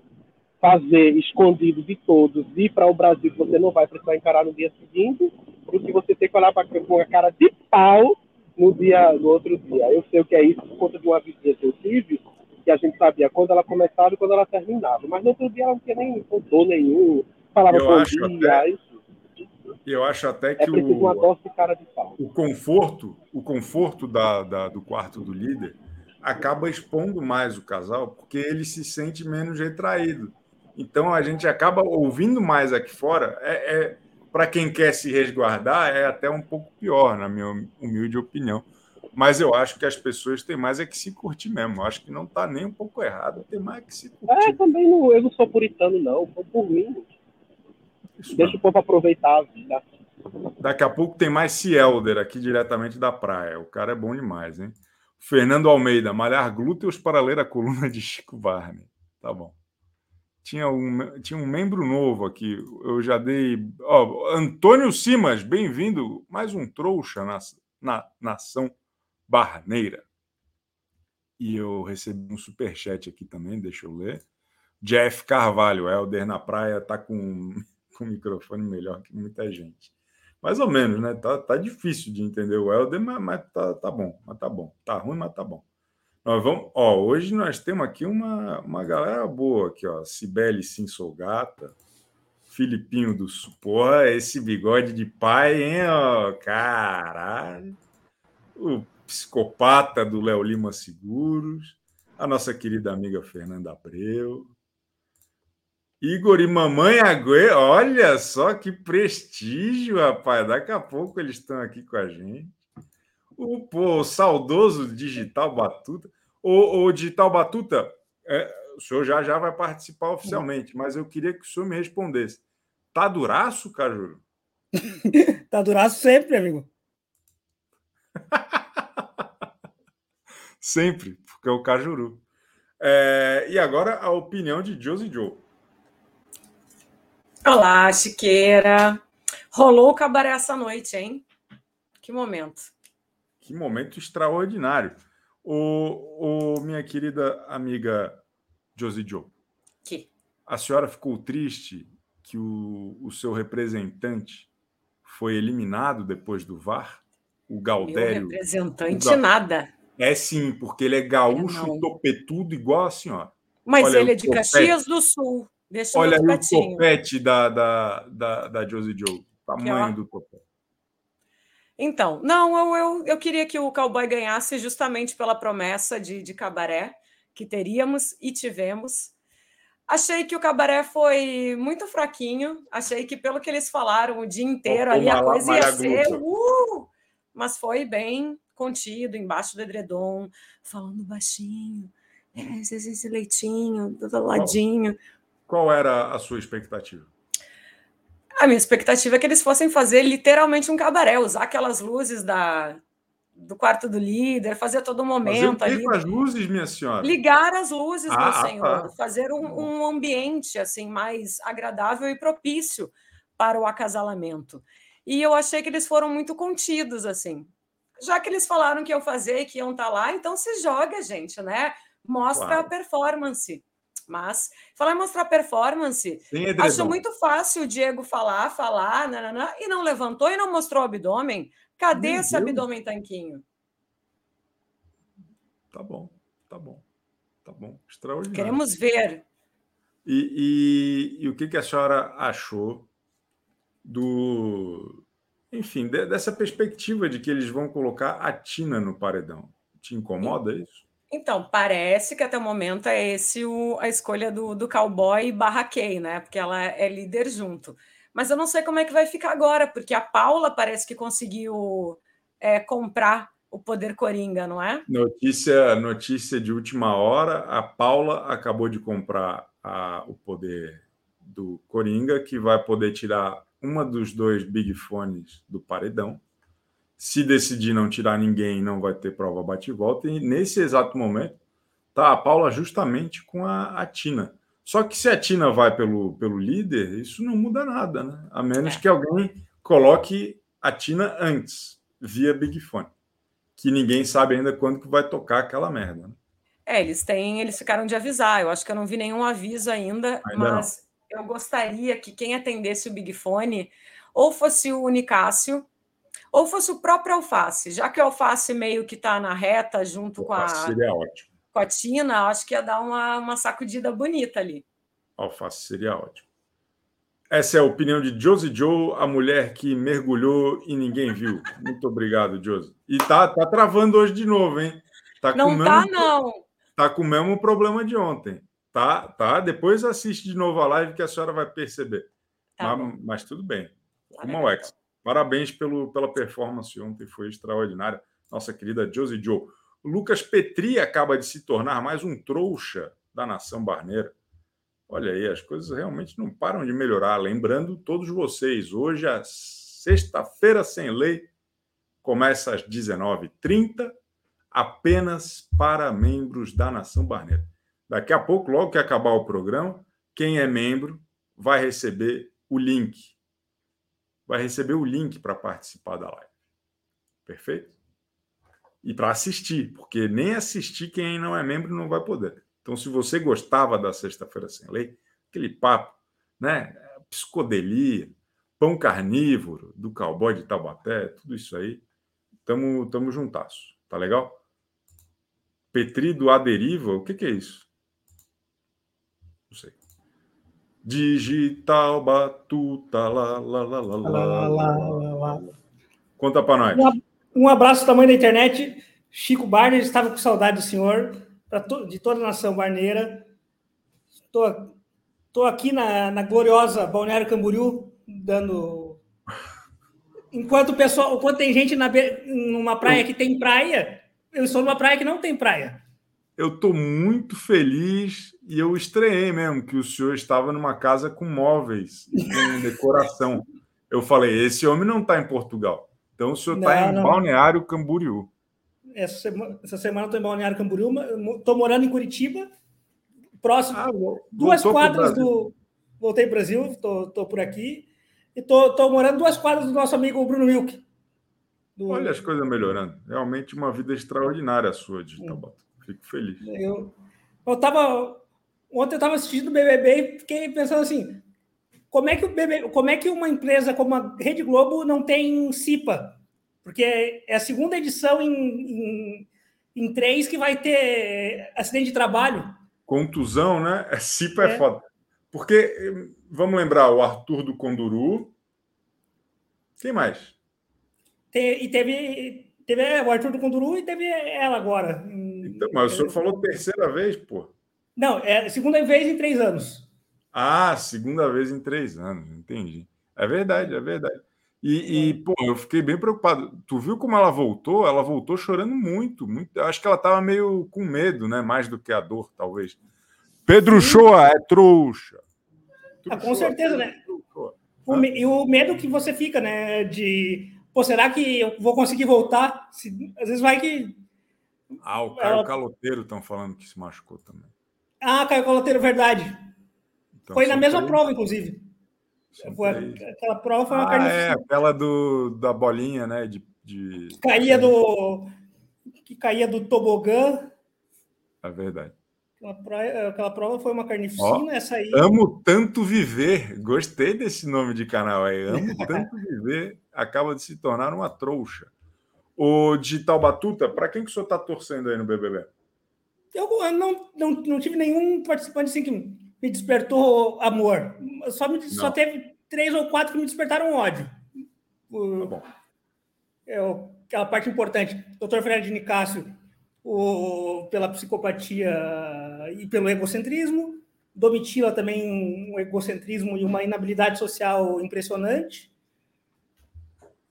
fazer escondido de todos, ir para o Brasil que você não vai precisar encarar no dia seguinte, do que você ter que olhar para a cara de pau no dia no outro dia. Eu sei o que é isso por conta de uma visita que eu tive, que a gente sabia quando ela começava e quando ela terminava. Mas no outro dia ela não tinha nem contou nenhum, falava bom dia. Até, eu acho até que é o, o conforto, o conforto da, da, do quarto do líder acaba expondo mais o casal, porque ele se sente menos retraído. Então a gente acaba ouvindo mais aqui fora. É, é para quem quer se resguardar, é até um pouco pior, na minha humilde opinião. Mas eu acho que as pessoas têm mais é que se curtir mesmo. Eu acho que não está nem um pouco errado, tem mais é que se curtir. É, também não, eu não sou puritano, não. Foi por mim. Isso Deixa não. o povo aproveitar a vida. Daqui a pouco tem mais Cielder aqui diretamente da praia. O cara é bom demais, hein? Fernando Almeida, malhar glúteos para ler a coluna de Chico Barney. Tá bom. Tinha um, tinha um membro novo aqui. Eu já dei. Ó, Antônio Simas, bem-vindo. Mais um trouxa na, na nação barneira. E eu recebi um superchat aqui também, deixa eu ler. Jeff Carvalho, Helder na praia, tá com, com um microfone melhor que muita gente. Mais ou menos, né? Tá, tá difícil de entender o Helder, mas, mas tá, tá bom, mas tá bom. Tá ruim, mas tá bom. Nós vamos, ó, hoje nós temos aqui uma, uma galera boa aqui, ó. Cibele Sinsolgata, Filipinho do Porra, esse bigode de pai, hein, ó, caralho. O psicopata do Léo Lima Seguros, a nossa querida amiga Fernanda Abreu, Igor e Mamãe Agüe, olha só que prestígio, rapaz. Daqui a pouco eles estão aqui com a gente. O, pô, o saudoso Digital Batuta. O, o Digital Batuta, é, o senhor já já vai participar oficialmente, mas eu queria que o senhor me respondesse. Tá duraço, Cajuru? tá duraço sempre, amigo. sempre, porque é o Cajuru. É, e agora a opinião de Josie Joe. Olá, Chiqueira. Rolou o cabaré essa noite, hein? Que momento. Que momento extraordinário. O, o minha querida amiga Josie Joe. Que? A senhora ficou triste que o, o seu representante foi eliminado depois do VAR? O Galdério. Meu representante, o nada. É sim, porque ele é gaúcho, é, topetudo, igual a senhora. Mas Olha, ele é de. Caxias do Sul. Deixa Olha aí o topete da, da, da, da Josie Joe. Tamanho do topete. Então, não, eu, eu, eu queria que o Cowboy ganhasse justamente pela promessa de, de cabaré que teríamos e tivemos. Achei que o cabaré foi muito fraquinho. Achei que, pelo que eles falaram o dia inteiro, ali a coisa ia ser. Uh! Mas foi bem contido, embaixo do edredom, falando baixinho, é, esse leitinho, do ladinho. Qual era a sua expectativa? A minha expectativa é que eles fossem fazer literalmente um cabaré, usar aquelas luzes da, do quarto do líder, fazer todo momento fazer ali. com as luzes, minha senhora? Ligar as luzes, ah, meu senhor, tá. fazer um, um, ambiente assim mais agradável e propício para o acasalamento. E eu achei que eles foram muito contidos assim. Já que eles falaram que iam fazer que iam estar tá lá, então se joga, gente, né? Mostra claro. a performance. Mas falar em mostrar performance, acho muito fácil o Diego falar, falar, nananã, e não levantou e não mostrou o abdômen. Cadê Meu esse Deus. abdômen tanquinho? Tá bom, tá bom, tá bom. Extraordinário. Queremos ver. E, e, e o que, que a senhora achou do. Enfim, de, dessa perspectiva de que eles vão colocar a Tina no paredão? Te incomoda isso? Então, parece que até o momento é esse o, a escolha do, do cowboy barra Kay, né? Porque ela é líder junto. Mas eu não sei como é que vai ficar agora, porque a Paula parece que conseguiu é, comprar o poder Coringa, não é? Notícia, notícia de última hora: a Paula acabou de comprar a, o poder do Coringa, que vai poder tirar uma dos dois Big Fones do paredão se decidir não tirar ninguém, não vai ter prova bate-volta. E nesse exato momento, tá a Paula justamente com a, a, Tina. Só que se a Tina vai pelo, pelo líder, isso não muda nada, né? A menos é. que alguém coloque a Tina antes, via Big Fone. Que ninguém sabe ainda quando que vai tocar aquela merda. Né? É, eles têm, eles ficaram de avisar. Eu acho que eu não vi nenhum aviso ainda, ainda mas não. eu gostaria que quem atendesse o Big Fone ou fosse o Unicácio ou fosse o próprio Alface, já que o Alface meio que está na reta junto com a, seria ótimo. com a Tina, acho que ia dar uma, uma sacudida bonita ali. Alface seria ótimo. Essa é a opinião de Josie Joe, a mulher que mergulhou e ninguém viu. Muito obrigado, Josie. E tá, tá travando hoje de novo, hein? Tá não com tá, mesmo... não tá com o mesmo problema de ontem. Tá, tá. Depois assiste de novo a live que a senhora vai perceber. Tá mas, mas, tudo bem. Como o ex. Parabéns pelo, pela performance ontem, foi extraordinária. Nossa querida Josie Joe. Lucas Petri acaba de se tornar mais um trouxa da nação barneira. Olha aí, as coisas realmente não param de melhorar. Lembrando todos vocês, hoje, a sexta-feira sem lei, começa às 19h30 apenas para membros da Nação Barneira. Daqui a pouco, logo que acabar o programa, quem é membro vai receber o link. Vai receber o link para participar da live. Perfeito? E para assistir, porque nem assistir quem não é membro não vai poder. Então, se você gostava da Sexta-feira Sem Lei, aquele papo, né? Psicodelia, pão carnívoro, do cowboy de Taubaté, tudo isso aí, tamo, tamo juntasso. Tá legal? Petri do Aderiva, o que, que é isso? Não sei. Digital Batuta, lá, lá, lá, lá, lá, lá, lá. Conta para nós. Um abraço tamanho da internet. Chico Barner estava com saudade do senhor, to, de toda a nação barneira. Estou tô aqui na, na gloriosa Balneário Camboriú, dando. Enquanto o pessoal, enquanto tem gente na, numa praia que tem praia, eu estou numa praia que não tem praia. Eu estou muito feliz e eu estranhei mesmo que o senhor estava numa casa com móveis, com decoração. Eu falei, esse homem não está em Portugal. Então o senhor está em não. Balneário Camboriú. Essa semana, essa semana eu estou em Balneário Camboriú, estou morando em Curitiba, próximo, ah, duas quadras do... Voltei para o Brasil, estou por aqui, e estou morando duas quadras do nosso amigo Bruno Wilk. Do... Olha as coisas melhorando. Realmente uma vida extraordinária a sua, Digital Bota. Fico feliz. Eu, eu tava. Ontem eu estava assistindo o BBB e fiquei pensando assim: como é que o BBB, como é que uma empresa como a Rede Globo não tem CIPA? Porque é a segunda edição em, em, em três que vai ter acidente de trabalho. Contusão, né? É, CIPA é, é foda. Porque, vamos lembrar, o Arthur do Conduru. Quem mais? e teve, teve é, o Arthur do Conduru e teve ela agora. Então, mas o senhor falou terceira vez, pô. Não, é segunda vez em três anos. Ah, segunda vez em três anos, entendi. É verdade, é verdade. E, e, pô, eu fiquei bem preocupado. Tu viu como ela voltou? Ela voltou chorando muito, muito. Acho que ela estava meio com medo, né? Mais do que a dor, talvez. Pedro Shoa é trouxa. Ah, com certeza, né? O, e o medo que você fica, né? De pô, será que eu vou conseguir voltar? Se, às vezes vai que. Ah, o Caio ela... Caloteiro estão falando que se machucou também. Ah, Caio Caloteiro, verdade. Então, foi na mesma aí... prova, inclusive. Foi, aquela prova foi uma ah, É, aquela do, da bolinha, né? De, de... Que caía do. Que caía do tobogã. É verdade. Aquela, praia, aquela prova foi uma carnificina, essa aí. Amo tanto viver. Gostei desse nome de canal aí. Amo tanto viver. Acaba de se tornar uma trouxa. O Digital Batuta, para quem que o senhor está torcendo aí no BBB? Eu, eu não, não, não tive nenhum participante assim que me despertou amor. Só, me, só teve três ou quatro que me despertaram ódio. O, tá bom. É, aquela parte importante. Doutor Fred Nicásio o, pela psicopatia e pelo egocentrismo. Domitila também um egocentrismo e uma inabilidade social impressionante.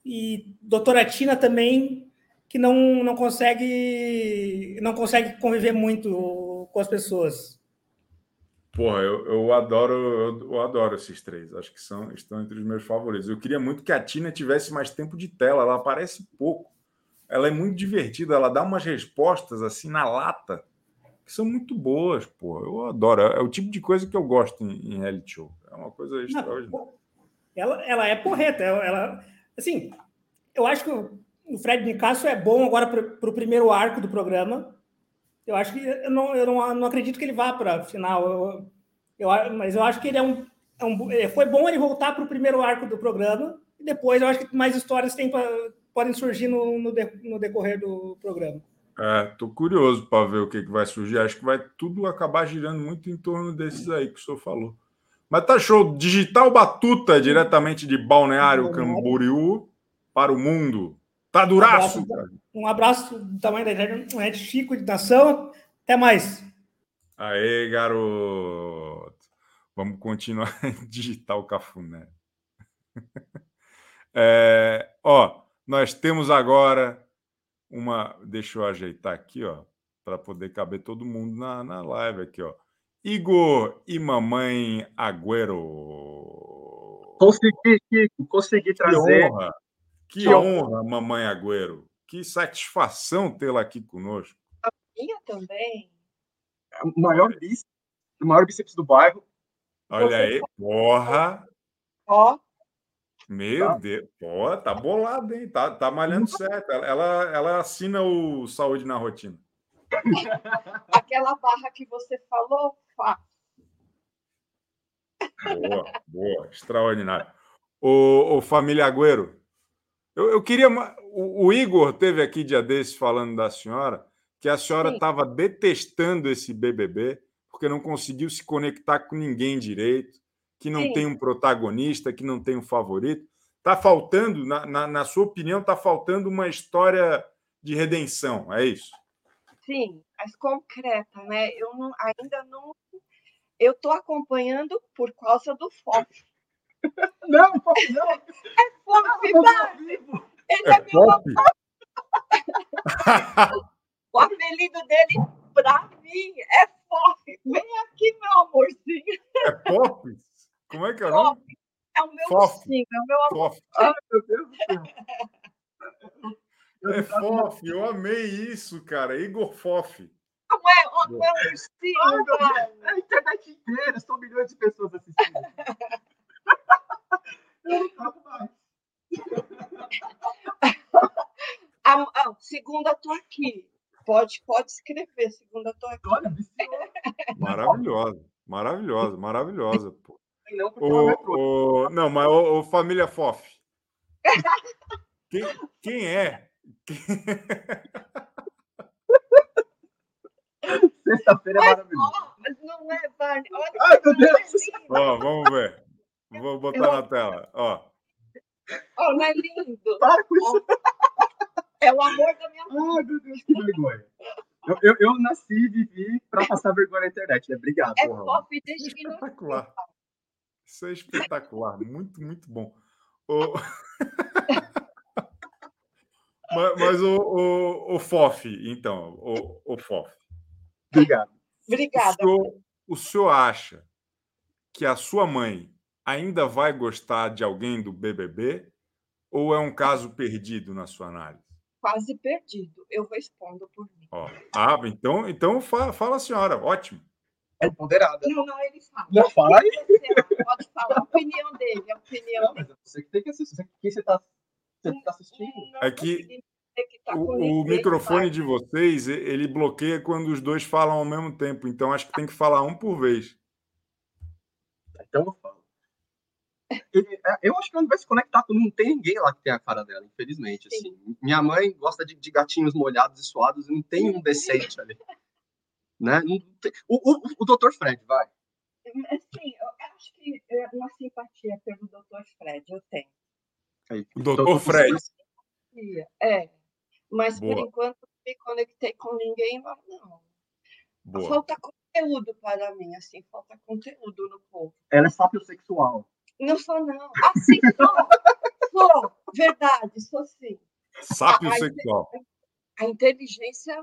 E doutora Tina também, que não, não consegue não consegue conviver muito com as pessoas. Porra, eu, eu adoro eu, eu, adoro esses três. Acho que são estão entre os meus favoritos. Eu queria muito que a Tina tivesse mais tempo de tela. Ela aparece pouco ela é muito divertida, ela dá umas respostas assim na lata que são muito boas, pô. Eu adoro. É o tipo de coisa que eu gosto em, em reality show. É uma coisa extraordinária. Ela, ela é porreta. Ela, assim, eu acho que o Fred Nicasso é bom agora para o primeiro arco do programa. Eu acho que eu não, eu não, não acredito que ele vá para a final. Eu, eu, mas eu acho que ele é um, é um. É, foi bom ele voltar para o primeiro arco do programa. E depois eu acho que mais histórias tem pra, podem surgir no, no, no decorrer do programa. É, tô curioso para ver o que, que vai surgir. Acho que vai tudo acabar girando muito em torno desses aí que o senhor falou. Mas tá show. Digital Batuta, diretamente de Balneário Camboriú para o mundo. Tá duraço. Um abraço, um abraço do tamanho da internet, Chico de Nação. Até mais. Aê, garoto. Vamos continuar em Digital Cafuné. É, ó, nós temos agora uma. Deixa eu ajeitar aqui, ó, para poder caber todo mundo na, na live aqui, ó. Igor e mamãe Agüero. Consegui, Kiko, consegui trazer. Que honra, que honra, mamãe Agüero. Que satisfação tê-la aqui conosco. A minha também. O maior bíceps, o maior bíceps do bairro. Olha Você aí, porra. Ó, meu tá. Deus, pô, tá bolado, hein? Tá, tá malhando certo. Ela, ela, ela assina o Saúde na Rotina. Aquela barra que você falou, fá. Boa, boa, extraordinário. O, o Família Agüero, eu, eu queria. O, o, Igor teve aqui dia desses falando da senhora, que a senhora estava detestando esse BBB, porque não conseguiu se conectar com ninguém direito que não Sim. tem um protagonista, que não tem um favorito. Está faltando, na, na, na, sua opinião, está faltando uma história de redenção, é isso? Sim, mas concreta, né? Eu não, ainda não. Eu estou acompanhando por causa do FOF. Não, não. É FOF, base. Ele é, é meu O apelido dele, para mim, é FOF. Vem aqui, meu amorzinho. É pop? Como é que é o nome? É o meu ursinho, é o meu amor. Ai, meu Deus do céu. É Fof, eu amei isso, cara. Igor Fof. Não é, não é um ursinho, cara. É a internet inteira, são milhões de pessoas assistindo. eu não mais. Ah, ah, segunda, tô aqui. Pode, pode escrever, segunda, tô aqui. Olha, Maravilhosa, maravilhosa, maravilhosa. Pô. Não, o, o, não, mas o, o Família Fof. Quem, quem é? Sexta-feira é maravilhoso. Mas não é, Barney. Olha Ai, meu Deus. Ó, vamos ver. Vou botar eu... na tela. Ó. Oh, não é lindo? Para com isso. É o amor da minha vida. Ai, meu Deus, que vergonha. Eu, eu, eu nasci e vivi para passar vergonha na internet, né? Obrigado. É pop desde que. Espetacular. Isso é espetacular, muito, muito bom. O... mas, mas o, o, o FOF, então, o, o FOF. Obrigado. Obrigada. O senhor, o senhor acha que a sua mãe ainda vai gostar de alguém do BBB ou é um caso perdido na sua análise? Quase perdido. Eu respondo por mim. Ó, ah, então, então fala, fala a senhora. Ótimo. É empoderada. Não, não, ele fala. Não, fala aí. Pode falar a opinião dele, a opinião não, dele. Você que tem que assistir. Quem você está tá assistindo? Não, é que tá o, o microfone de vocês, ele bloqueia quando os dois falam ao mesmo tempo. Então, acho que tem que falar um por vez. Então, eu falo. É, eu acho que ela não vai se conectar com. Não tem ninguém lá que tem a cara dela, infelizmente. Assim. Minha mãe gosta de, de gatinhos molhados e suados e não tem um decente ali. Né? O, o, o Dr. Fred, vai. Sim, eu acho que é uma simpatia pelo Dr. Fred, eu tenho. Aí, o Dr. Fred. É, mas Boa. por enquanto não me conectei com ninguém, mas não. Boa. Falta conteúdo para mim, assim, falta conteúdo no povo. Ela é sapiosexual. Não sou, não. Ah, sim, sou. sou, verdade, sou sim. Sapiosexual. A, a inteligência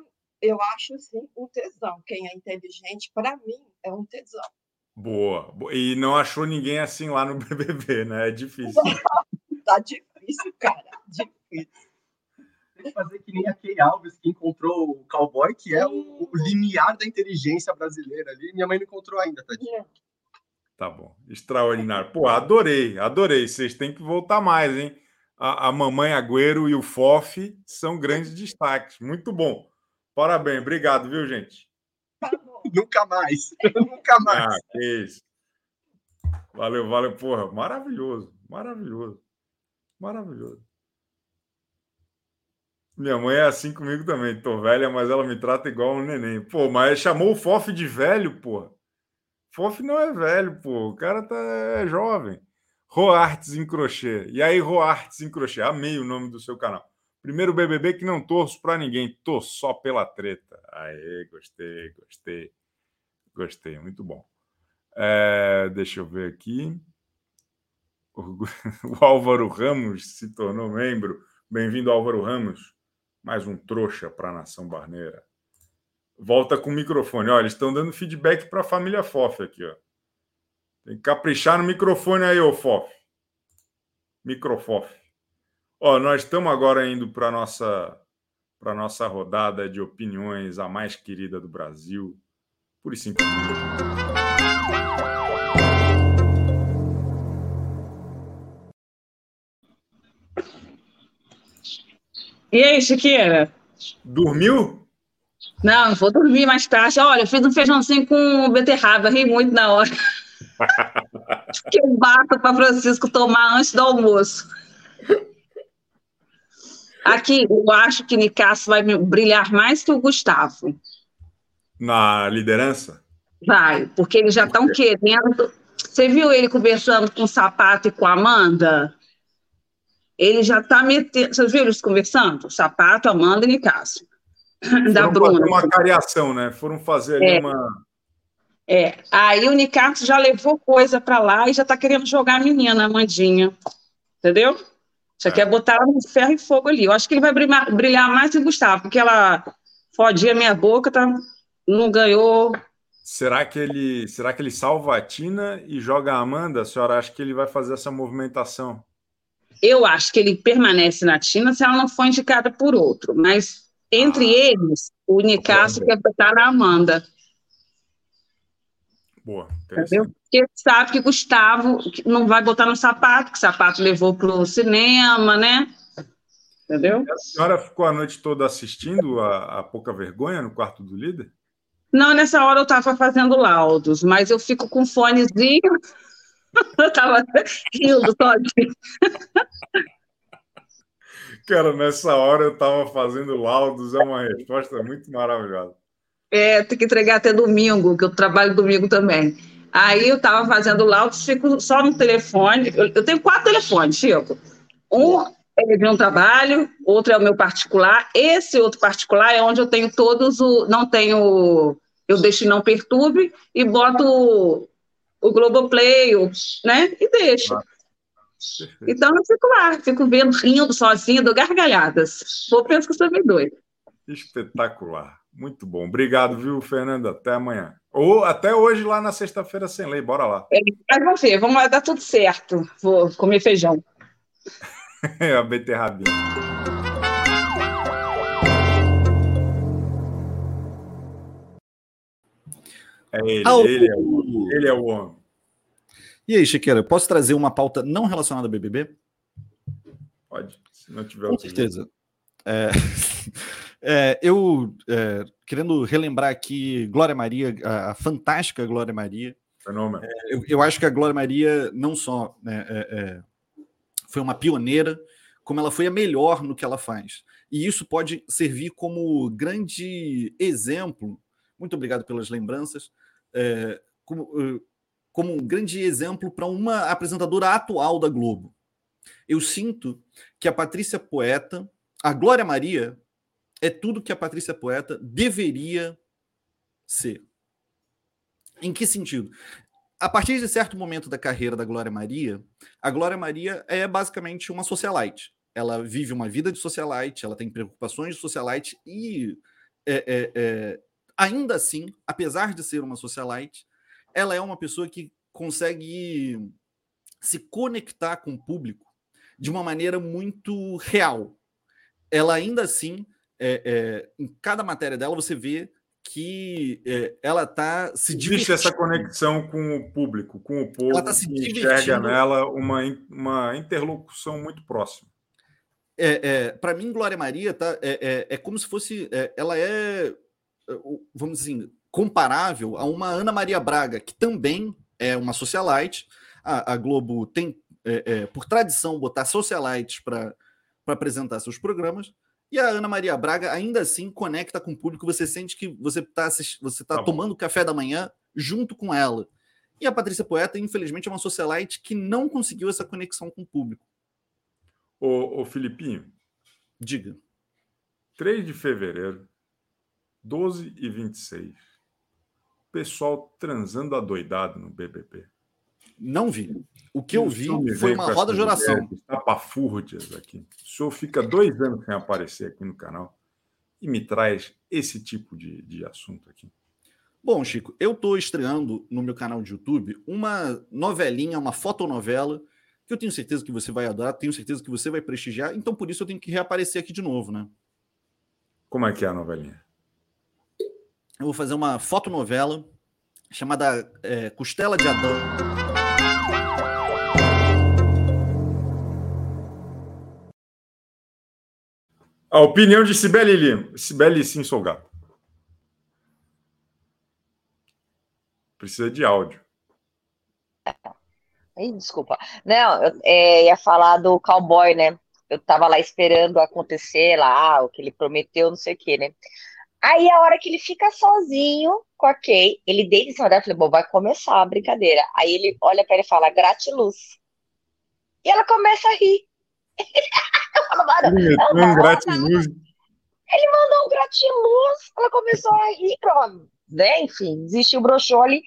eu acho sim um tesão. Quem é inteligente, para mim, é um tesão. Boa. E não achou ninguém assim lá no BBB, né? É difícil. tá difícil, cara. Difícil. Tem que fazer que nem a Kay Alves, que encontrou o cowboy, que é o, o limiar da inteligência brasileira ali. Minha mãe não encontrou ainda, tadinha. Tá bom. Extraordinário. Pô, adorei, adorei. Vocês têm que voltar mais, hein? A, a Mamãe Agüero e o FOF são grandes destaques. Muito bom. Parabéns, obrigado, viu, gente? Tá Nunca mais. Nunca mais. Ah, que isso. Valeu, valeu, porra. Maravilhoso, maravilhoso. Maravilhoso. Minha mãe é assim comigo também. Tô velha, mas ela me trata igual um neném. Pô, mas chamou o Fof de velho, pô. Fof não é velho, pô. O cara tá é jovem. Roartes em crochê. E aí, Roartes em crochê. Amei o nome do seu canal. Primeiro BBB que não torço para ninguém, tô só pela treta. Aê, gostei, gostei. Gostei, muito bom. É, deixa eu ver aqui. O, Álvaro Ramos se tornou membro. Bem-vindo, Álvaro Ramos. Mais um trouxa para a nação barneira. Volta com o microfone. Olha, eles estão dando feedback para a família Fof aqui. Ó. Tem que caprichar no microfone aí, ô Fof. Microfof. Ó, nós estamos agora indo para a nossa, nossa rodada de opiniões, a mais querida do Brasil. Por e simplesmente. E aí, Chiqueira? Dormiu? Não, vou dormir mais tarde. Olha, eu fiz um feijãozinho com beterraba, ri muito na hora. que eu bato para Francisco tomar antes do almoço. Aqui, eu acho que Nicasso vai brilhar mais que o Gustavo. Na liderança? Vai, porque eles já estão querendo. Você viu ele conversando com o Sapato e com a Amanda? Ele já está metendo. Você viu eles conversando? Sapato, Amanda e Nicásio. Da Bruna. Uma cariação, né? Foram fazer ali é. uma. É, aí o Nicasso já levou coisa para lá e já está querendo jogar a menina, a Amandinha. Entendeu? Já é. quer botar ela no ferro e fogo ali. Eu acho que ele vai brilhar, brilhar mais que o Gustavo, porque ela fodia minha boca, tá, não ganhou. Será que ele, será que ele salva a Tina e joga a Amanda? A senhora acha que ele vai fazer essa movimentação? Eu acho que ele permanece na Tina se ela não for indicada por outro, mas entre ah, eles, o Nicasso quer botar na Amanda. Boa, entendeu? Porque sabe que Gustavo não vai botar no sapato, que o sapato levou para o cinema, né? Entendeu? A senhora ficou a noite toda assistindo a, a Pouca Vergonha no quarto do líder? Não, nessa hora eu estava fazendo laudos, mas eu fico com fonezinho Eu tava rindo sozinho. Cara, nessa hora eu tava fazendo laudos, é uma resposta muito maravilhosa. É, tem que entregar até domingo, que eu trabalho domingo também. Aí eu tava fazendo laudos, fico só no telefone. Eu, eu tenho quatro telefones, Chico. Um é de um trabalho, outro é o meu particular. Esse outro particular é onde eu tenho todos o. Não tenho. Eu deixo não perturbe e boto o Globoplay, o, né? E deixa. então eu fico lá, fico vendo, rindo sozinho, dou gargalhadas. Vou penso que sou meio doido. Espetacular. Muito bom. Obrigado, viu, Fernanda? Até amanhã. Ou até hoje lá na sexta-feira sem lei. Bora lá. É, vamos ver, vamos lá, dar tudo certo. Vou comer feijão. a beterrabinha. É ele, ah, ele, é o, ele é o homem. E aí, Chiqueira, posso trazer uma pauta não relacionada ao BBB? Pode, se não tiver Com certeza. É, é, eu, é, querendo relembrar aqui Glória Maria, a, a fantástica Glória Maria. Fenômeno. É, eu, eu, acho que a Glória Maria não só né, é, é, foi uma pioneira, como ela foi a melhor no que ela faz. E isso pode servir como grande exemplo. Muito obrigado pelas lembranças é, como, eh, como um grande exemplo para uma apresentadora atual da Globo. Eu sinto que a Patrícia Poeta, a Glória Maria, é tudo que a Patrícia Poeta deveria ser. Em que sentido? A partir de certo momento da carreira da Glória Maria, a Glória Maria é basicamente uma socialite. Ela vive uma vida de socialite, ela tem preocupações de socialite e é, é, é, ainda assim, apesar de ser uma socialite, ela é uma pessoa que consegue se conectar com o público de uma maneira muito real. Ela ainda assim, é, é, em cada matéria dela, você vê que é, ela está se Existe essa conexão com o público, com o povo, ela tá se que enxerga nela uma, uma interlocução muito próxima. é, é para mim, Glória Maria tá, é, é, é como se fosse. É, ela é vamos dizer assim, comparável a uma Ana Maria Braga, que também é uma socialite. A, a Globo tem, é, por tradição, botar socialites para apresentar seus programas. E a Ana Maria Braga ainda assim conecta com o público. Você sente que você está você tá, tá tomando café da manhã junto com ela. E a Patrícia Poeta, infelizmente, é uma socialite que não conseguiu essa conexão com o público. Ô, ô Filipinho. Diga. 3 de fevereiro, 12 e 26. Pessoal transando adoidado no BBB. Não vi. O que eu vi foi uma roda de oração. Tapafúrdias aqui. O senhor fica dois anos sem aparecer aqui no canal e me traz esse tipo de, de assunto aqui. Bom, Chico, eu estou estreando no meu canal de YouTube uma novelinha, uma fotonovela, que eu tenho certeza que você vai adorar, tenho certeza que você vai prestigiar, então por isso eu tenho que reaparecer aqui de novo, né? Como é que é a novelinha? Eu vou fazer uma fotonovela chamada é, Costela de Adão. A opinião de Sibeli Lima. Sibeli Sim Solgato. Precisa de áudio. Ih, desculpa. Não, eu é, ia falar do cowboy, né? Eu tava lá esperando acontecer lá, o que ele prometeu, não sei o quê, né? Aí a hora que ele fica sozinho com a Kay, ele deita em cima dela, eu falei, bom, vai começar a brincadeira. Aí ele olha para ele e fala, gratiluz. E ela começa a rir. eu falo, mano, um gratiluz. Ele mandou um gratiluz, ela começou a rir, pronto né? Enfim, desistiu, broxou ali.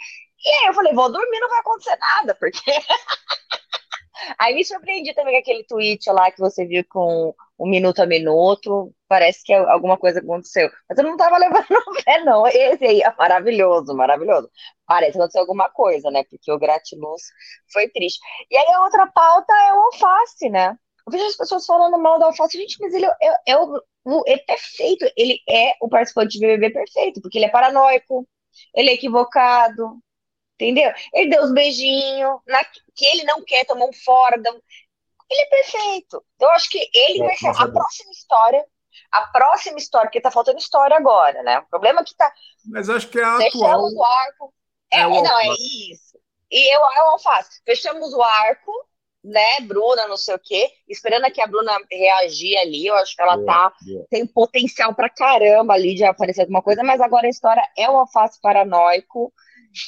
E aí eu falei, vou dormir, não vai acontecer nada, porque. aí me surpreendi também com aquele tweet lá que você viu com um minuto a minuto. Parece que alguma coisa aconteceu. Mas eu não tava levando no pé, não. Esse aí é maravilhoso, maravilhoso. Parece que aconteceu alguma coisa, né? Porque o gratiluz foi triste. E aí a outra pauta é o alface, né? Eu vejo as pessoas falando mal do alface. Gente, mas ele é, é, o é perfeito. Ele é o participante de BBB perfeito, porque ele é paranoico, ele é equivocado, entendeu? Ele deu os beijinhos, que ele não quer tomar um fordão. Ele é perfeito. Então, eu acho que ele vai ser a próxima história. A próxima história, porque tá faltando história agora, né? O problema é que tá. Mas acho que é a atual. o arco. É, é não, é isso. E eu, eu alface. Fechamos o arco, né, Bruna, não sei o quê, esperando que a Bruna reagir ali, eu acho que ela tá, tem potencial pra caramba ali de aparecer alguma coisa, mas agora a história é o alface paranoico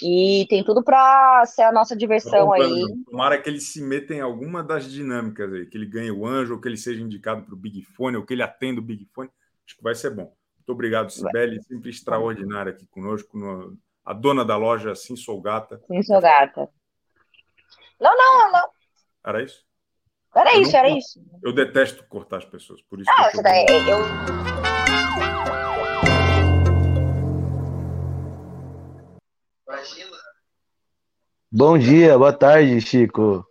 e tem tudo para ser a nossa diversão aí. Tomara que ele se meta em alguma das dinâmicas aí, que ele ganhe o anjo, ou que ele seja indicado para o Big Fone, ou que ele atenda o Big Fone, acho que vai ser bom. Muito obrigado, Sibeli, sempre extraordinária aqui conosco, no, a dona da loja Sim Sou Gata. Sim Sou Gata. Não, não, não. Era isso? Era eu isso, não, era isso. Eu detesto cortar as pessoas, por isso. Ah, que eu, daí, eu... Bom dia, boa tarde, Chico.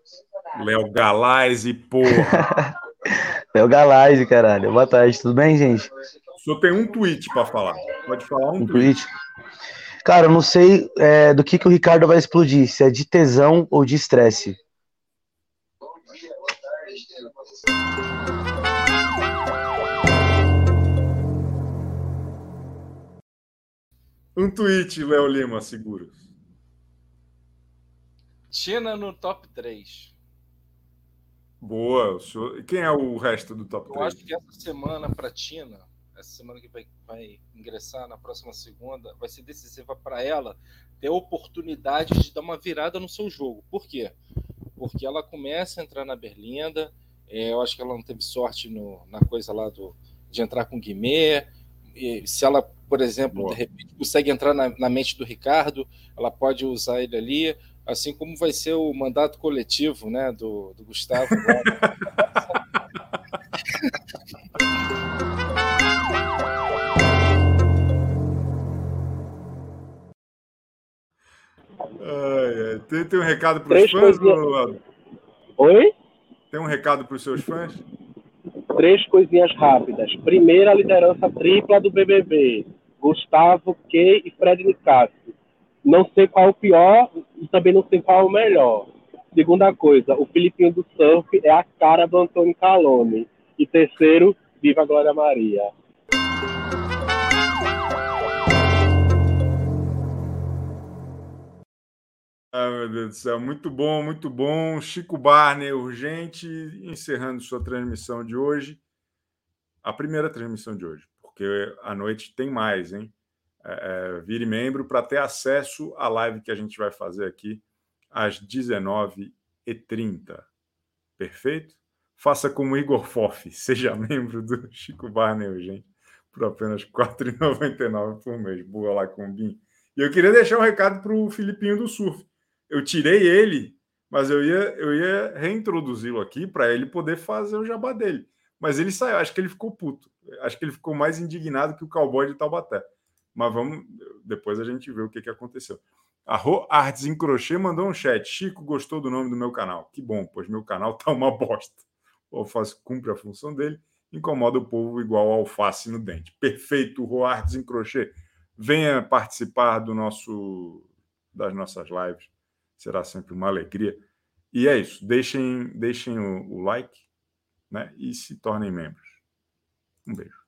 Léo Galazzi, porra. Léo Galazzi, caralho. Boa tarde, tudo bem, gente? O senhor tem um tweet para falar. Pode falar um, um tweet. tweet. Cara, eu não sei é, do que, que o Ricardo vai explodir, se é de tesão ou de estresse. Um tweet, Léo Lima, seguros. Tina no top 3. Boa. Senhor... Quem é o resto do top Eu 3? Eu acho que essa semana para Tina, essa semana que vai, vai ingressar na próxima segunda, vai ser decisiva para ela ter a oportunidade de dar uma virada no seu jogo. Por quê? Porque ela começa a entrar na Berlinda. É, eu acho que ela não teve sorte no, na coisa lá do, de entrar com o Guimê. E se ela por exemplo, Boa. de repente consegue entrar na, na, mente do Ricardo, ela pode usar ele ali, assim como vai ser o mandato coletivo né, do, do Gustavo. ai, Tem, tem, um recado para os fãs? Coisinhas... Oi? Tem um recado para os seus fãs? Três coisinhas rápidas. Primeira, a liderança tripla do BBB. Gustavo, Key e Fred Nicásio. Não sei qual é o pior e também não sei qual é o melhor. Segunda coisa, o Filipinho do Surf é a cara do Antônio Calone. E terceiro, viva a Glória Maria. Ah, meu Deus do céu, muito bom, muito bom. Chico Barney, urgente, encerrando sua transmissão de hoje. A primeira transmissão de hoje, porque à noite tem mais, hein? É, é, vire membro para ter acesso à live que a gente vai fazer aqui às 19h30. Perfeito? Faça como Igor Foff, seja membro do Chico Barney urgente por apenas R$ 4,99 por mês. Boa lá com o Bim. E eu queria deixar um recado para o Filipinho do Surf eu tirei ele, mas eu ia, eu ia reintroduzi-lo aqui para ele poder fazer o jabá dele. Mas ele saiu, acho que ele ficou puto. Acho que ele ficou mais indignado que o cowboy de Taubaté. Mas vamos, depois a gente vê o que, que aconteceu. A Ro Artes em Crochê mandou um chat. Chico gostou do nome do meu canal. Que bom, pois meu canal tá uma bosta. O alface cumpre a função dele, incomoda o povo igual alface no dente. Perfeito, Ro Artes em Crochê. Venha participar do nosso das nossas lives será sempre uma alegria. E é isso. Deixem, deixem o, o like né? e se tornem membros. Um beijo.